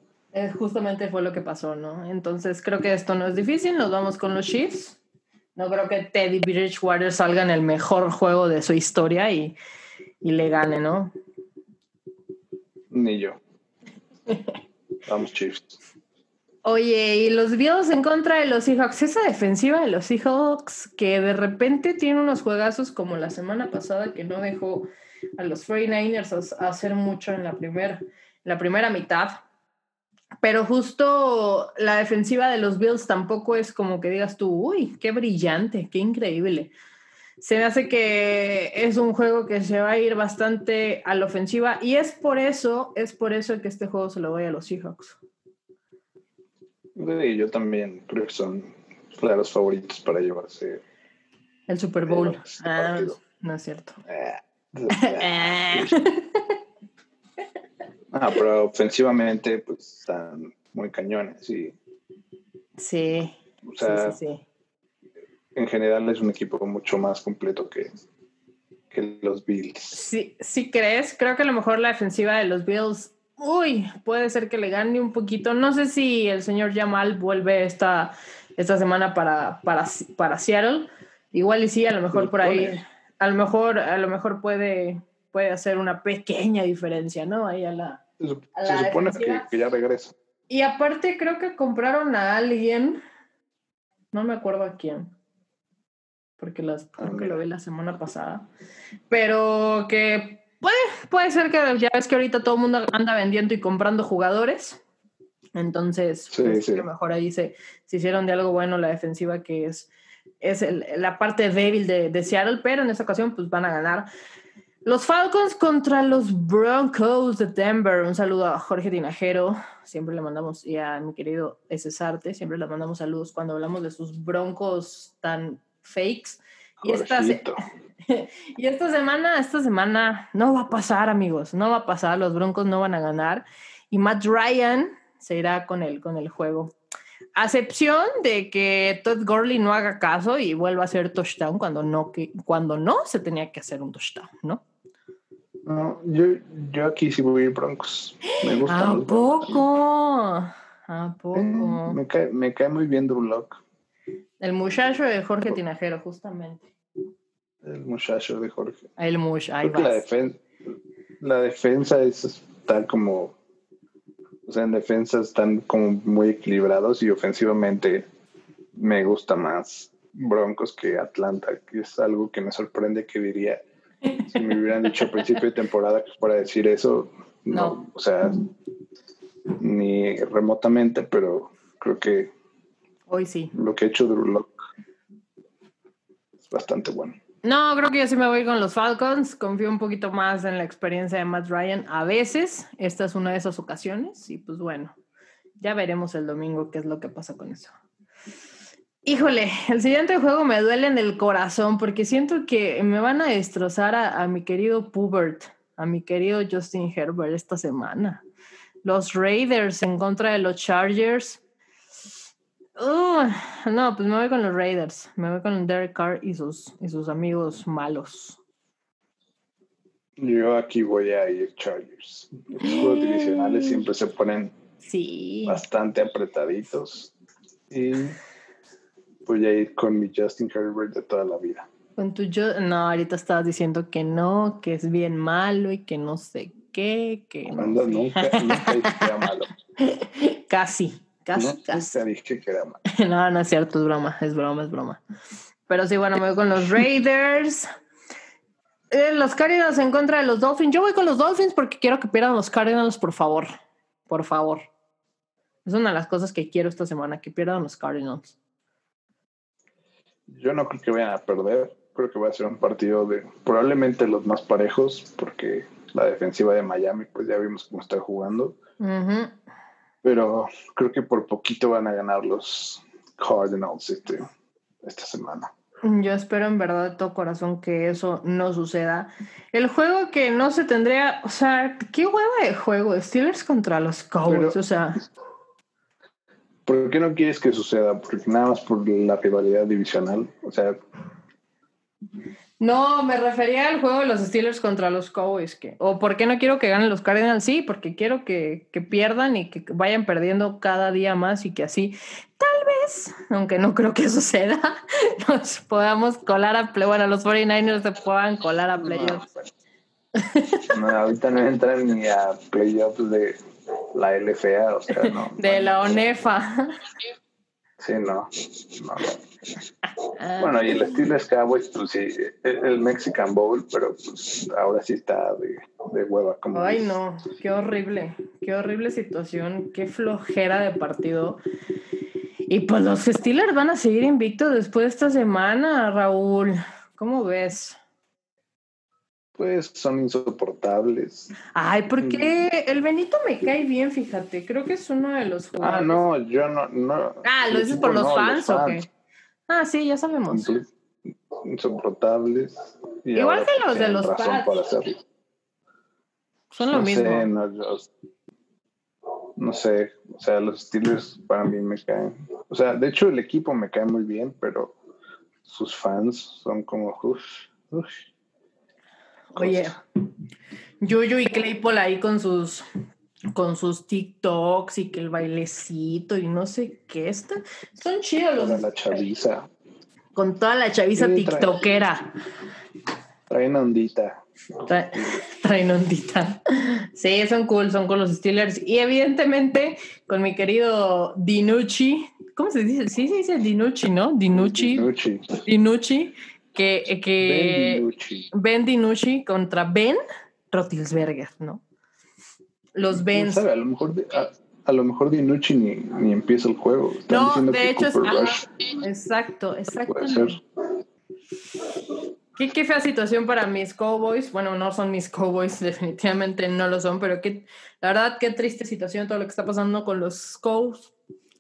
justamente fue lo que pasó, ¿no? Entonces creo que esto no es difícil, nos vamos con los Chiefs. No creo que Teddy Bridgewater salga en el mejor juego de su historia y, y le gane, ¿no?
Ni yo. vamos Chiefs.
Oye, y los Bills en contra de los Seahawks, esa defensiva de los Seahawks que de repente tiene unos juegazos como la semana pasada que no dejó a los 49ers hacer mucho en la, la primera mitad. Pero justo la defensiva de los Bills tampoco es como que digas tú, uy, qué brillante, qué increíble. Se me hace que es un juego que se va a ir bastante a la ofensiva y es por eso, es por eso que este juego se lo voy a los Seahawks
yo también creo que son claros favoritos para llevarse
el Super Bowl. Ah, no es cierto.
ah, pero ofensivamente, pues están muy cañones y.
Sí.
O sea, sí, En general es un equipo mucho más completo que, que los Bills.
Sí, sí crees. Creo que a lo mejor la defensiva de los Bills Uy, puede ser que le gane un poquito. No sé si el señor Jamal vuelve esta, esta semana para, para, para Seattle. Igual y sí, a lo mejor por ahí, a lo mejor, a lo mejor puede, puede hacer una pequeña diferencia, ¿no? Ahí a la.
Se, supone que, ya regresa.
Y aparte creo que compraron a alguien, no me acuerdo a quién, porque las, creo que lo vi la semana pasada, pero que Puede, puede ser que ya ves que ahorita todo el mundo anda vendiendo y comprando jugadores. Entonces, pues, mejor ahí se, se, hicieron de algo bueno la defensiva, que es, es la parte débil de, de, Seattle, pero en esta ocasión pues van a ganar. Los Falcons contra los Broncos de Denver. Un saludo a Jorge Tinajero. Siempre le mandamos, y a mi querido S. Sarte, siempre le mandamos saludos cuando hablamos de sus Broncos tan fakes. Y esta, y esta semana, esta semana no va a pasar, amigos, no va a pasar, los Broncos no van a ganar y Matt Ryan se irá con el, con el juego. A excepción de que Todd Gurley no haga caso y vuelva a hacer touchdown cuando no, que, cuando no se tenía que hacer un touchdown, ¿no?
No, yo, yo aquí sí voy a ir Broncos. Me gusta.
¿A poco? ¿A poco?
me, cae, me cae muy bien Drew.
El muchacho de Jorge Tinajero, justamente.
El muchacho de Jorge.
El muchacho.
La, la defensa es tal como. O sea, en defensa están como muy equilibrados y ofensivamente me gusta más Broncos que Atlanta, que es algo que me sorprende que diría. Si me hubieran dicho al principio de temporada que fuera decir eso, no. O sea, ni remotamente, pero creo que.
Hoy sí.
Lo que ha hecho Drew Lock es bastante bueno.
No, creo que yo sí me voy con los Falcons. Confío un poquito más en la experiencia de Matt Ryan. A veces, esta es una de esas ocasiones. Y pues bueno, ya veremos el domingo qué es lo que pasa con eso. Híjole, el siguiente juego me duele en el corazón porque siento que me van a destrozar a, mi querido Pubert, a mi querido Justin Herbert esta semana. Los Raiders en contra de los Chargers. no, pues me voy con los Raiders. Me voy con Derek Carr y sus, y sus amigos malos.
Yo aquí voy a ir Chargers. Los juegos divisionales siempre se ponen bastante apretaditos. Y voy a ir con mi Justin Herbert de toda la vida.
Con tu yo, no, ahorita estabas diciendo que no, que es bien malo y que no sé qué, que no
Nunca, nunca dije que era malo.
casi, casi, casi.
Nunca dije que era malo.
no, no es cierto, es broma, es broma, es broma. Pero sí, bueno, me voy con los Raiders. Eh, los Cardinals en contra de los Dolphins. Yo voy con los Dolphins porque quiero que pierdan los Cardinals, por favor. Por favor. Es una de las cosas que quiero esta semana, que pierdan los Cardinals.
Yo no creo que vayan a perder. Creo que va a ser un partido de probablemente los más parejos, porque la defensiva de Miami, pues ya vimos cómo está jugando. Pero creo que por poquito van a ganar los Cardinals este, esta semana.
Yo espero en verdad de todo corazón que eso no suceda. El juego que no se tendría, o sea, qué hueva de juego, Steelers contra los Cowboys, o sea.
¿Por qué no quieres que suceda? Porque nada más por la rivalidad divisional. O sea.
No, me refería al juego de los Steelers contra los Cowboys. Que, o por qué no quiero que ganen los Cardinals. Sí, porque quiero que, pierdan y que vayan perdiendo cada día más y que así, tal vez, aunque no creo que suceda, nos podamos colar a play. Bueno, los 49ers se puedan colar a playoffs.
No, ahorita no entran ni a playoffs de la LFA, o sea, no.
De la ONEFA.
Sí, no. Bueno, y el estilo Cowboys, pues sí, el Mexican Bowl, pero pues ahora sí está de, de hueva. Como
Ay, no, qué horrible, qué horrible situación, qué flojera de partido. Y pues los Steelers van a seguir invictos después de esta semana, Raúl. ¿Cómo ves?
Pues son insoportables.
Ay, porque mm. el Benito me cae bien, fíjate. Creo que es uno de los
ah, jugadores. Ah, no, yo no. no
ah, ¿lo dices por los, fans, o qué? Ah, sí, ya sabemos.
Insoportables.
Igual que los de los Pats. Son lo mismo.
Sé, no, no sé, o sea, los Steelers para mí me caen. O sea, de hecho el equipo me cae muy bien, pero sus fans son como, uff, uff.
Oye, Yuyu y Claypool ahí con sus con sus TikToks y que el bailecito y no sé qué está. Son chidos los.
Con la chaviza.
Con toda la chaviza tiktokera.
Traen ondita.
traen ondita. Sí, son cool, son con los Steelers. Y evidentemente con mi querido Dinucci. ¿Cómo se dice? Sí, se dice Dinucci, ¿no? Dinucci.
Dinucci.
Dinucci que, que Ben Dinucci contra Ben Rotilsberger, ¿no? Los Ben.
a lo mejor, a, lo mejor Dinucci ni, ni, empieza el juego.
no, de hecho es. exacto, exacto. Qué, qué, fea situación para mis Cowboys. Bueno, no son mis Cowboys, definitivamente no lo son, pero qué, la verdad, qué triste situación todo lo que está pasando con los Cowboys.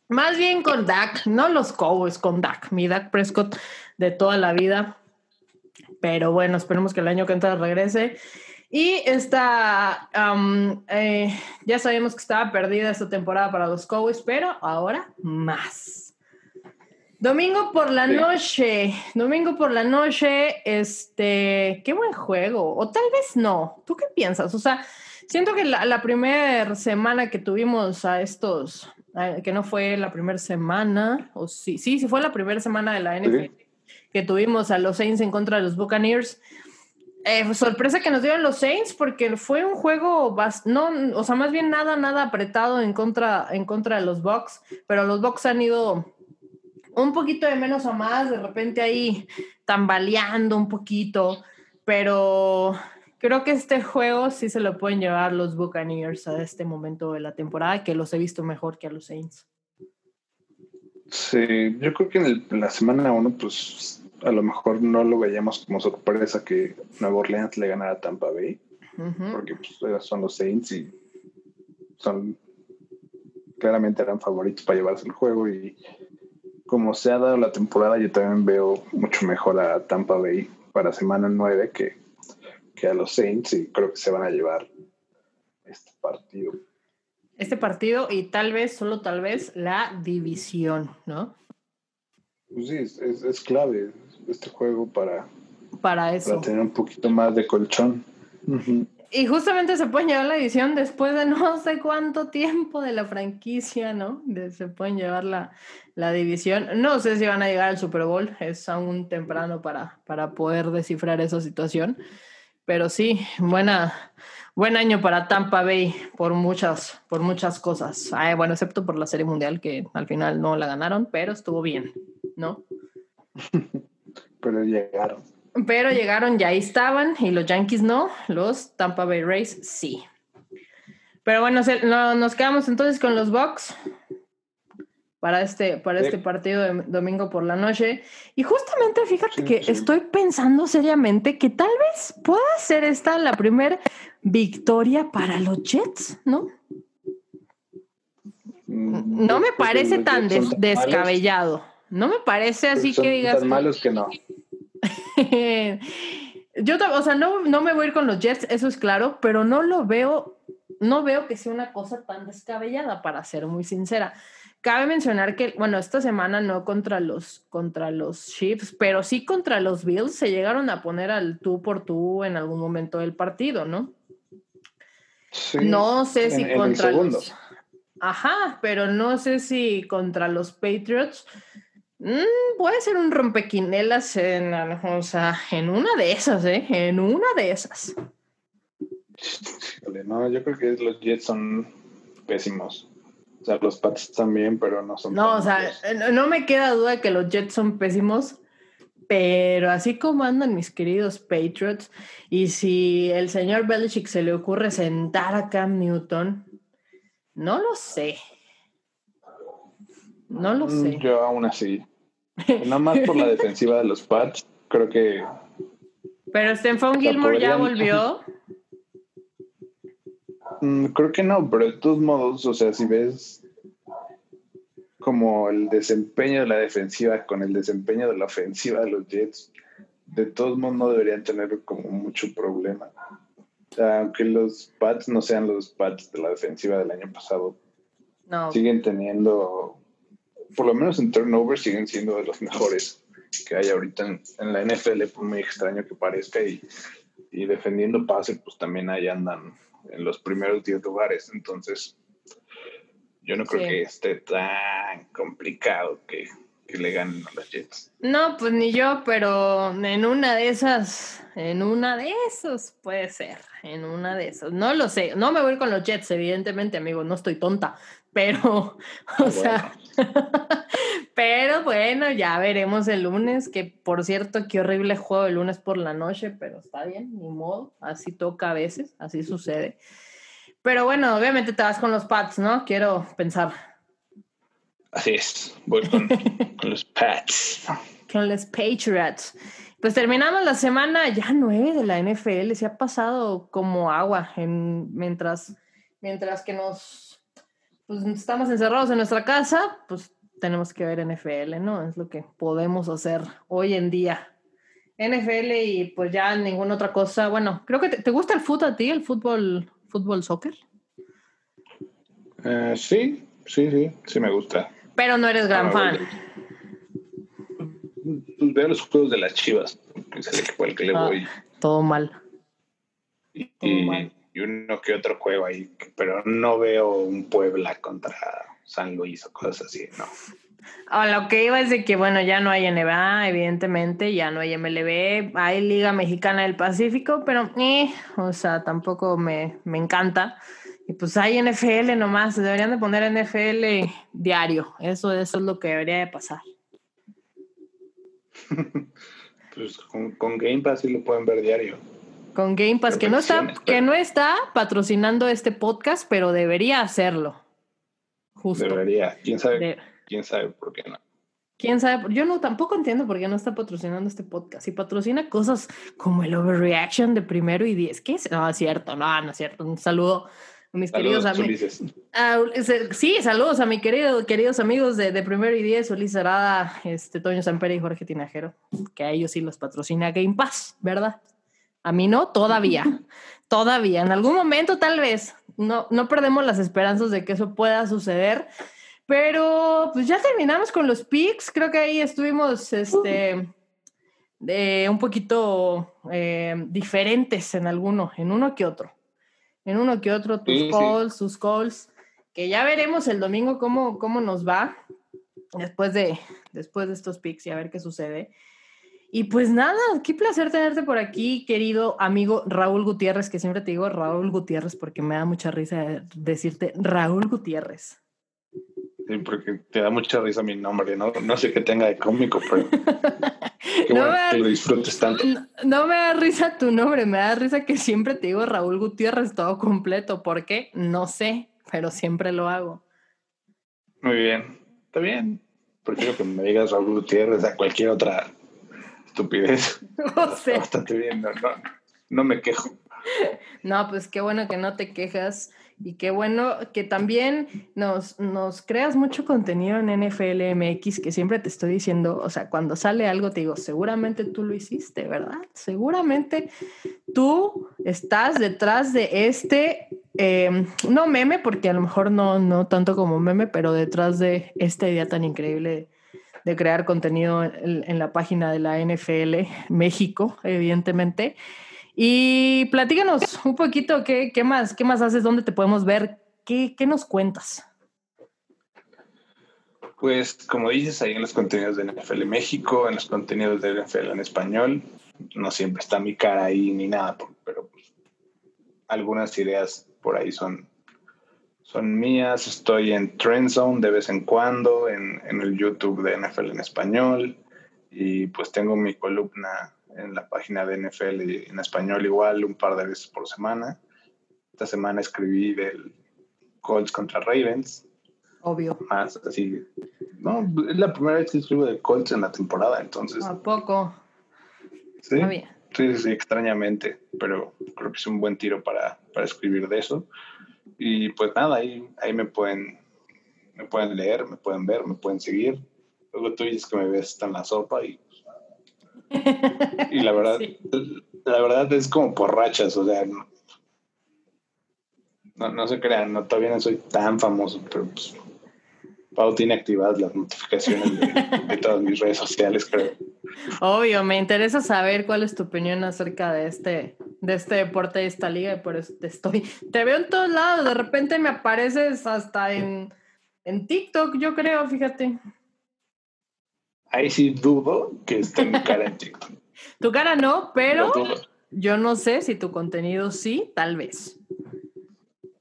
Más bien con Dak, no los Cowboys, con Dak, mi Dak Prescott de toda la vida. Pero bueno, esperemos que el año que entra regrese. Y esta, eh, ya sabemos que estaba perdida esta temporada para los Cowboys, pero ahora más. Domingo por la noche, domingo por la noche, este, qué buen juego, o tal vez no. ¿Tú qué piensas? O sea, siento que la, la primera semana que tuvimos a estos, que no fue la primera semana, o sí, sí, sí fue la primera semana de la NFL que tuvimos a los Saints en contra de los Buccaneers. Eh, sorpresa que nos dieron los Saints porque fue un juego, no, o sea, más bien nada, nada apretado en contra, en contra de los Bucks, pero los Bucks han ido un poquito de menos a más, de repente ahí tambaleando un poquito, pero creo que este juego sí se lo pueden llevar los Buccaneers a este momento de la temporada, que los he visto mejor que a los Saints.
Sí, yo creo que en, la semana uno, pues a lo mejor no lo veíamos como sorpresa que Nueva Orleans le ganara a Tampa Bay, porque pues, son los Saints y son claramente eran favoritos para llevarse el juego y como se ha dado la temporada, yo también veo mucho mejor a Tampa Bay para semana 9 que, que a los Saints y creo que se van a llevar este partido.
Este partido y tal vez, solo tal vez, la división, ¿no?
Pues sí, es, es, clave este juego para,
para eso.
Para tener un poquito más de colchón.
Y justamente se pueden llevar la edición después de no sé cuánto tiempo de la franquicia, ¿no? se pueden llevar la, la, división. No sé si van a llegar al Super Bowl, es aún temprano para, para poder descifrar esa situación. Pero sí, buena, buen año para Tampa Bay por muchas, por muchas cosas. bueno, excepto por la Serie Mundial, que al final no la ganaron, pero estuvo bien, ¿no?
pero llegaron.
Pero llegaron, ya ahí estaban, y los Yankees no, los Tampa Bay Rays sí. Pero bueno, nos quedamos entonces con los Bucks para este, para este partido de domingo por la noche. Y justamente fíjate que estoy pensando seriamente que tal vez pueda ser esta la primera victoria para los Jets, ¿no? Mm, no me parece tan descabellado. No me parece así que digas.
Tan malos que no.
Yo, o sea, no, no me voy a ir con los Jets, eso es claro, pero no lo veo, no veo que sea una cosa tan descabellada, para ser muy sincera. Cabe mencionar que, bueno, esta semana no contra los, contra los Chiefs, pero sí contra los Bills se llegaron a poner al tú por tú en algún momento del partido, ¿no? no sé si contra los... Ajá, pero no sé si contra los Patriots Mm, puede ser un rompequinelas en, o sea, en una de esas, ¿eh? En una de esas.
No, yo creo que los Jets son pésimos. O sea, los Pats también, pero no son.
No, o sea, no me queda duda que los Jets son pésimos, pero así como andan mis queridos Patriots, y si el señor Belichick se le ocurre sentar a Cam Newton, no lo sé. No lo mm, sé.
Yo aún así. Nada más por la defensiva de los Pats, creo que.
Pero Stephon Gilmore ya volvió.
Mm, creo que no, pero de todos modos, o sea, si ves como el desempeño de la defensiva con el desempeño de la ofensiva de los Jets, de todos modos no deberían tener como mucho problema. Aunque los Pats no sean los Pats de la defensiva del año pasado, siguen teniendo por lo menos en turnover siguen siendo de los mejores que hay ahorita en, la NFL, por muy extraño que parezca, y, defendiendo pase, pues también ahí andan en los primeros 10 lugares. Entonces, yo no creo que esté tan complicado que, que, le ganen a los Jets.
No, pues ni yo, pero en una de esas, en una de esas puede ser, en una de esas. No lo sé, no me voy con los Jets, evidentemente, amigo, no estoy tonta, pero, ah, o sea, pero bueno, ya veremos el lunes, que por cierto, qué horrible juego el lunes por la noche, pero está bien, ni modo, así toca a veces, así sucede. Pero bueno, obviamente te vas con los Pats, ¿no? Quiero pensar.
Así es, voy con, los Pats.
Con los Patriots. Pues terminamos la semana ya nueve de la NFL, se ha pasado como agua en, mientras, mientras que nos pues estamos encerrados en nuestra casa, pues tenemos que ver NFL, ¿no? Es lo que podemos hacer hoy en día. NFL y pues ya ninguna otra cosa. Bueno, creo que te, gusta el fútbol a ti, el fútbol, fútbol soccer.
Eh, sí, sí, sí, sí me gusta.
Pero no eres gran ah, fan.
Pues, veo los juegos de las Chivas, que es el equipo al que le ah, voy.
Todo mal.
Y, y uno que otro juego ahí, pero no veo un Puebla contra San Luis o cosas así, no.
A lo que iba es de que, bueno, ya no hay NBA, evidentemente, ya no hay MLB, hay Liga Mexicana del Pacífico, pero, eh, o sea, tampoco me, me encanta. Y pues hay NFL nomás, deberían de poner NFL diario, eso, eso es lo que debería de pasar.
pues con, con Game Pass sí lo pueden ver diario.
Con Game Pass, que no, está, que no está patrocinando este podcast, pero debería hacerlo.
Justo. Debería. ¿Quién sabe, ¿Quién sabe por qué no?
¿Quién sabe? Yo no tampoco entiendo por qué no está patrocinando este podcast. Y patrocina cosas como el overreaction de primero y diez. ¿Qué es? No, es cierto, no, no es cierto. Un saludo mis queridos amigos. Ah, sí, saludos a mis querido, queridos amigos de, de primero y diez, Ulises Arada, este, Toño Sampere y Jorge Tinajero, que a ellos sí los patrocina Game Pass, ¿verdad? A mí no, todavía. todavía. En algún momento, tal vez. No, no perdemos las esperanzas de que eso pueda suceder. Pero pues ya terminamos con los picks. Creo que ahí estuvimos este, de un poquito eh, diferentes en alguno, en uno que otro. En uno que otro, tus calls, sus calls. Que ya veremos el domingo cómo, cómo nos va después de, después de estos picks y a ver qué sucede. Y pues nada, qué placer tenerte por aquí, querido amigo Raúl Gutiérrez, que siempre te digo Raúl Gutiérrez porque me da mucha risa decirte Raúl Gutiérrez.
Sí, porque te da mucha risa mi nombre, no, no sé qué tenga de cómico, pero
no me lo disfrutes tanto. No, me da risa tu nombre, me da risa que siempre te digo Raúl Gutiérrez todo completo. ¿Por qué? No sé, pero siempre lo hago.
Muy bien, está bien. Prefiero que me digas Raúl Gutiérrez a cualquier otra estupidez. No sé. Bastante bien, no, me quejo.
No, pues qué bueno que no te quejas y qué bueno que también nos, nos creas mucho contenido en NFL MX, que siempre te estoy diciendo, o sea, cuando sale algo te digo, seguramente tú lo hiciste, ¿verdad? Seguramente tú estás detrás de este, em, no meme, porque a lo mejor no, no tanto como meme, pero detrás de esta idea tan increíble de crear contenido en, la página de la NFL México, evidentemente. Y platícanos un poquito qué, qué, más, qué más haces, dónde te podemos ver, qué, qué nos cuentas.
Pues como dices, ahí en los contenidos de NFL México, en los contenidos de NFL en español, no siempre está mi cara ahí ni nada, pero pues, algunas ideas por ahí son son mías. Estoy en Trend Zone de vez en cuando, en, en, el YouTube de NFL en español. Y pues tengo mi columna en la página de NFL en español igual un par de veces por semana. Esta semana escribí del Colts contra Ravens.
Obvio.
Más así. No, es la primera vez que escribo de Colts en la temporada, entonces.
¿A poco?
Sí. Sí, sí, extrañamente, pero creo que es un buen tiro para, para escribir de eso. Y pues nada, ahí, ahí me pueden me pueden leer, me pueden ver, me pueden seguir. Luego tú dices que me ves en la sopa y y la verdad la verdad es como por rachas, o sea, no, no, se crean, no, todavía no soy tan famoso, pero pues Pau tiene activadas las notificaciones de, todas mis redes sociales, creo.
Obvio, me interesa saber cuál es tu opinión acerca de este, de este deporte, de esta liga, y por eso te estoy. Te veo en todos lados, de repente me apareces hasta en, en TikTok, yo creo, fíjate.
Ahí sí dudo que esté mi cara en TikTok.
tu cara no, pero yo no sé si tu contenido sí, tal vez.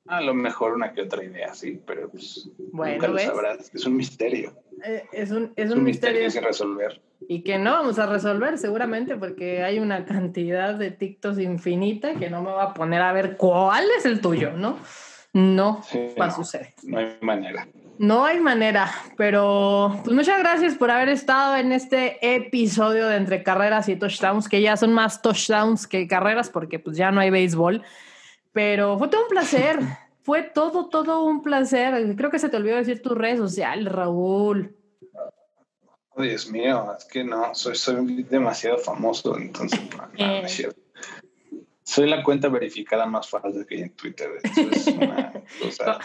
A lo mejor una que otra idea, sí, pero pues nunca lo sabrás. Es un misterio.
Eh, es un, es, un, misterio,
sin resolver.
Y que no vamos a resolver seguramente porque hay una cantidad de TikToks infinita que no me va a poner a ver cuál es el tuyo, ¿no? No va a suceder.
No hay manera.
No hay manera, pero pues muchas gracias por haber estado en este episodio de Entre Carreras y Touchdowns, que ya son más touchdowns que carreras porque pues ya no hay béisbol. Pero fue todo un placer. fue todo, todo un placer. Creo que se te olvidó decir tu red social, Raúl.
Oh, Dios mío, es que no, soy, soy demasiado famoso, entonces no, Soy la cuenta verificada más falsa que hay en Twitter. es una cosa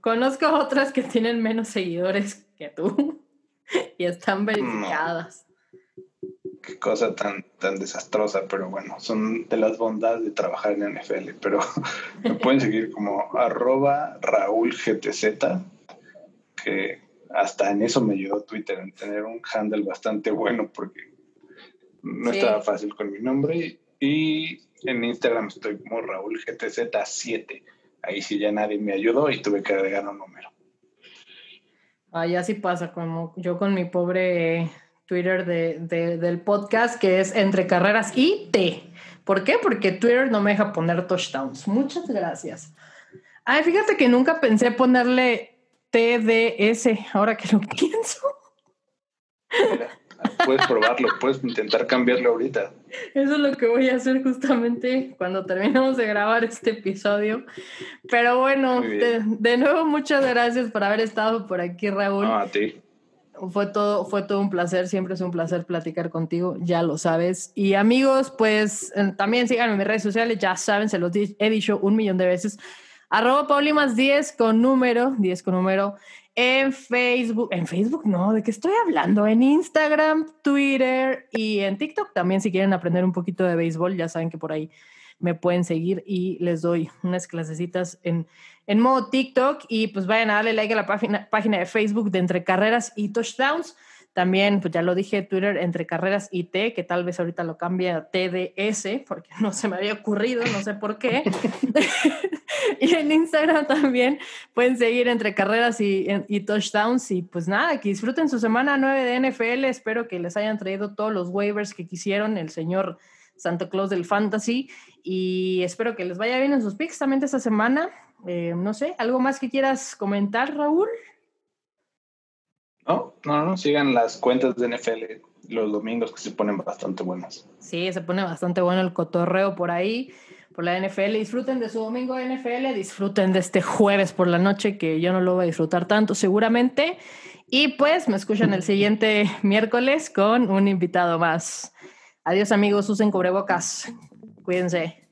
Conozco otras que tienen menos seguidores que tú y están verificadas
qué cosa tan, tan desastrosa, pero bueno, son de las bondades de trabajar en NFL. Pero me pueden seguir como arroba Raúl GTZ que hasta en eso me ayudó Twitter, en tener un handle bastante bueno porque no estaba fácil con mi nombre. Y en Instagram estoy como Raúl GTZ7. Ahí sí ya nadie me ayudó y tuve que agregar un número.
Ahí así pasa, como yo con mi pobre Twitter de, del podcast, que es entre carreras y T. ¿Por qué? Porque Twitter no me deja poner touchdowns. Muchas gracias. Ay, fíjate que nunca pensé ponerle TDS, ahora que lo pienso.
Puedes probarlo, puedes intentar cambiarlo ahorita.
Eso es lo que voy a hacer justamente cuando terminemos de grabar este episodio. Pero bueno, de, nuevo muchas gracias por haber estado por aquí, Raúl.
a ti.
Fue todo, fue todo un placer, siempre es un placer platicar contigo, ya lo sabes. Y amigos, pues también síganme en mis redes sociales, ya saben, se los he dicho un millón de veces. Arroba Paulimas 10 con número, 10 con número, en Facebook, en Facebook no, ¿de qué estoy hablando? En Instagram, Twitter y en TikTok también si quieren aprender un poquito de béisbol, ya saben que por ahí me pueden seguir y les doy unas clasecitas en, en modo TikTok y pues vayan a darle like a la página, página de Facebook de Entre Carreras y Touchdowns. También, pues ya lo dije, Twitter entre carreras y T, que tal vez ahorita lo cambie a TDS, porque no se me había ocurrido, no sé por qué. y en Instagram también pueden seguir entre carreras y, y, touchdowns. Y pues nada, que disfruten su semana 9 de NFL. Espero que les hayan traído todos los waivers que quisieron el señor Santa Claus del Fantasy. Y espero que les vaya bien en sus picks también esta semana. Eh, no sé, ¿algo más que quieras comentar, Raúl?
No, no, no, sigan las cuentas de NFL los domingos que se ponen bastante buenas.
Sí, se pone bastante bueno el cotorreo por ahí, por la NFL. Disfruten de su domingo de NFL, disfruten de este jueves por la noche, que yo no lo voy a disfrutar tanto seguramente. Y pues me escuchan el siguiente miércoles con un invitado más. Adiós amigos, usen cubrebocas. Cuídense.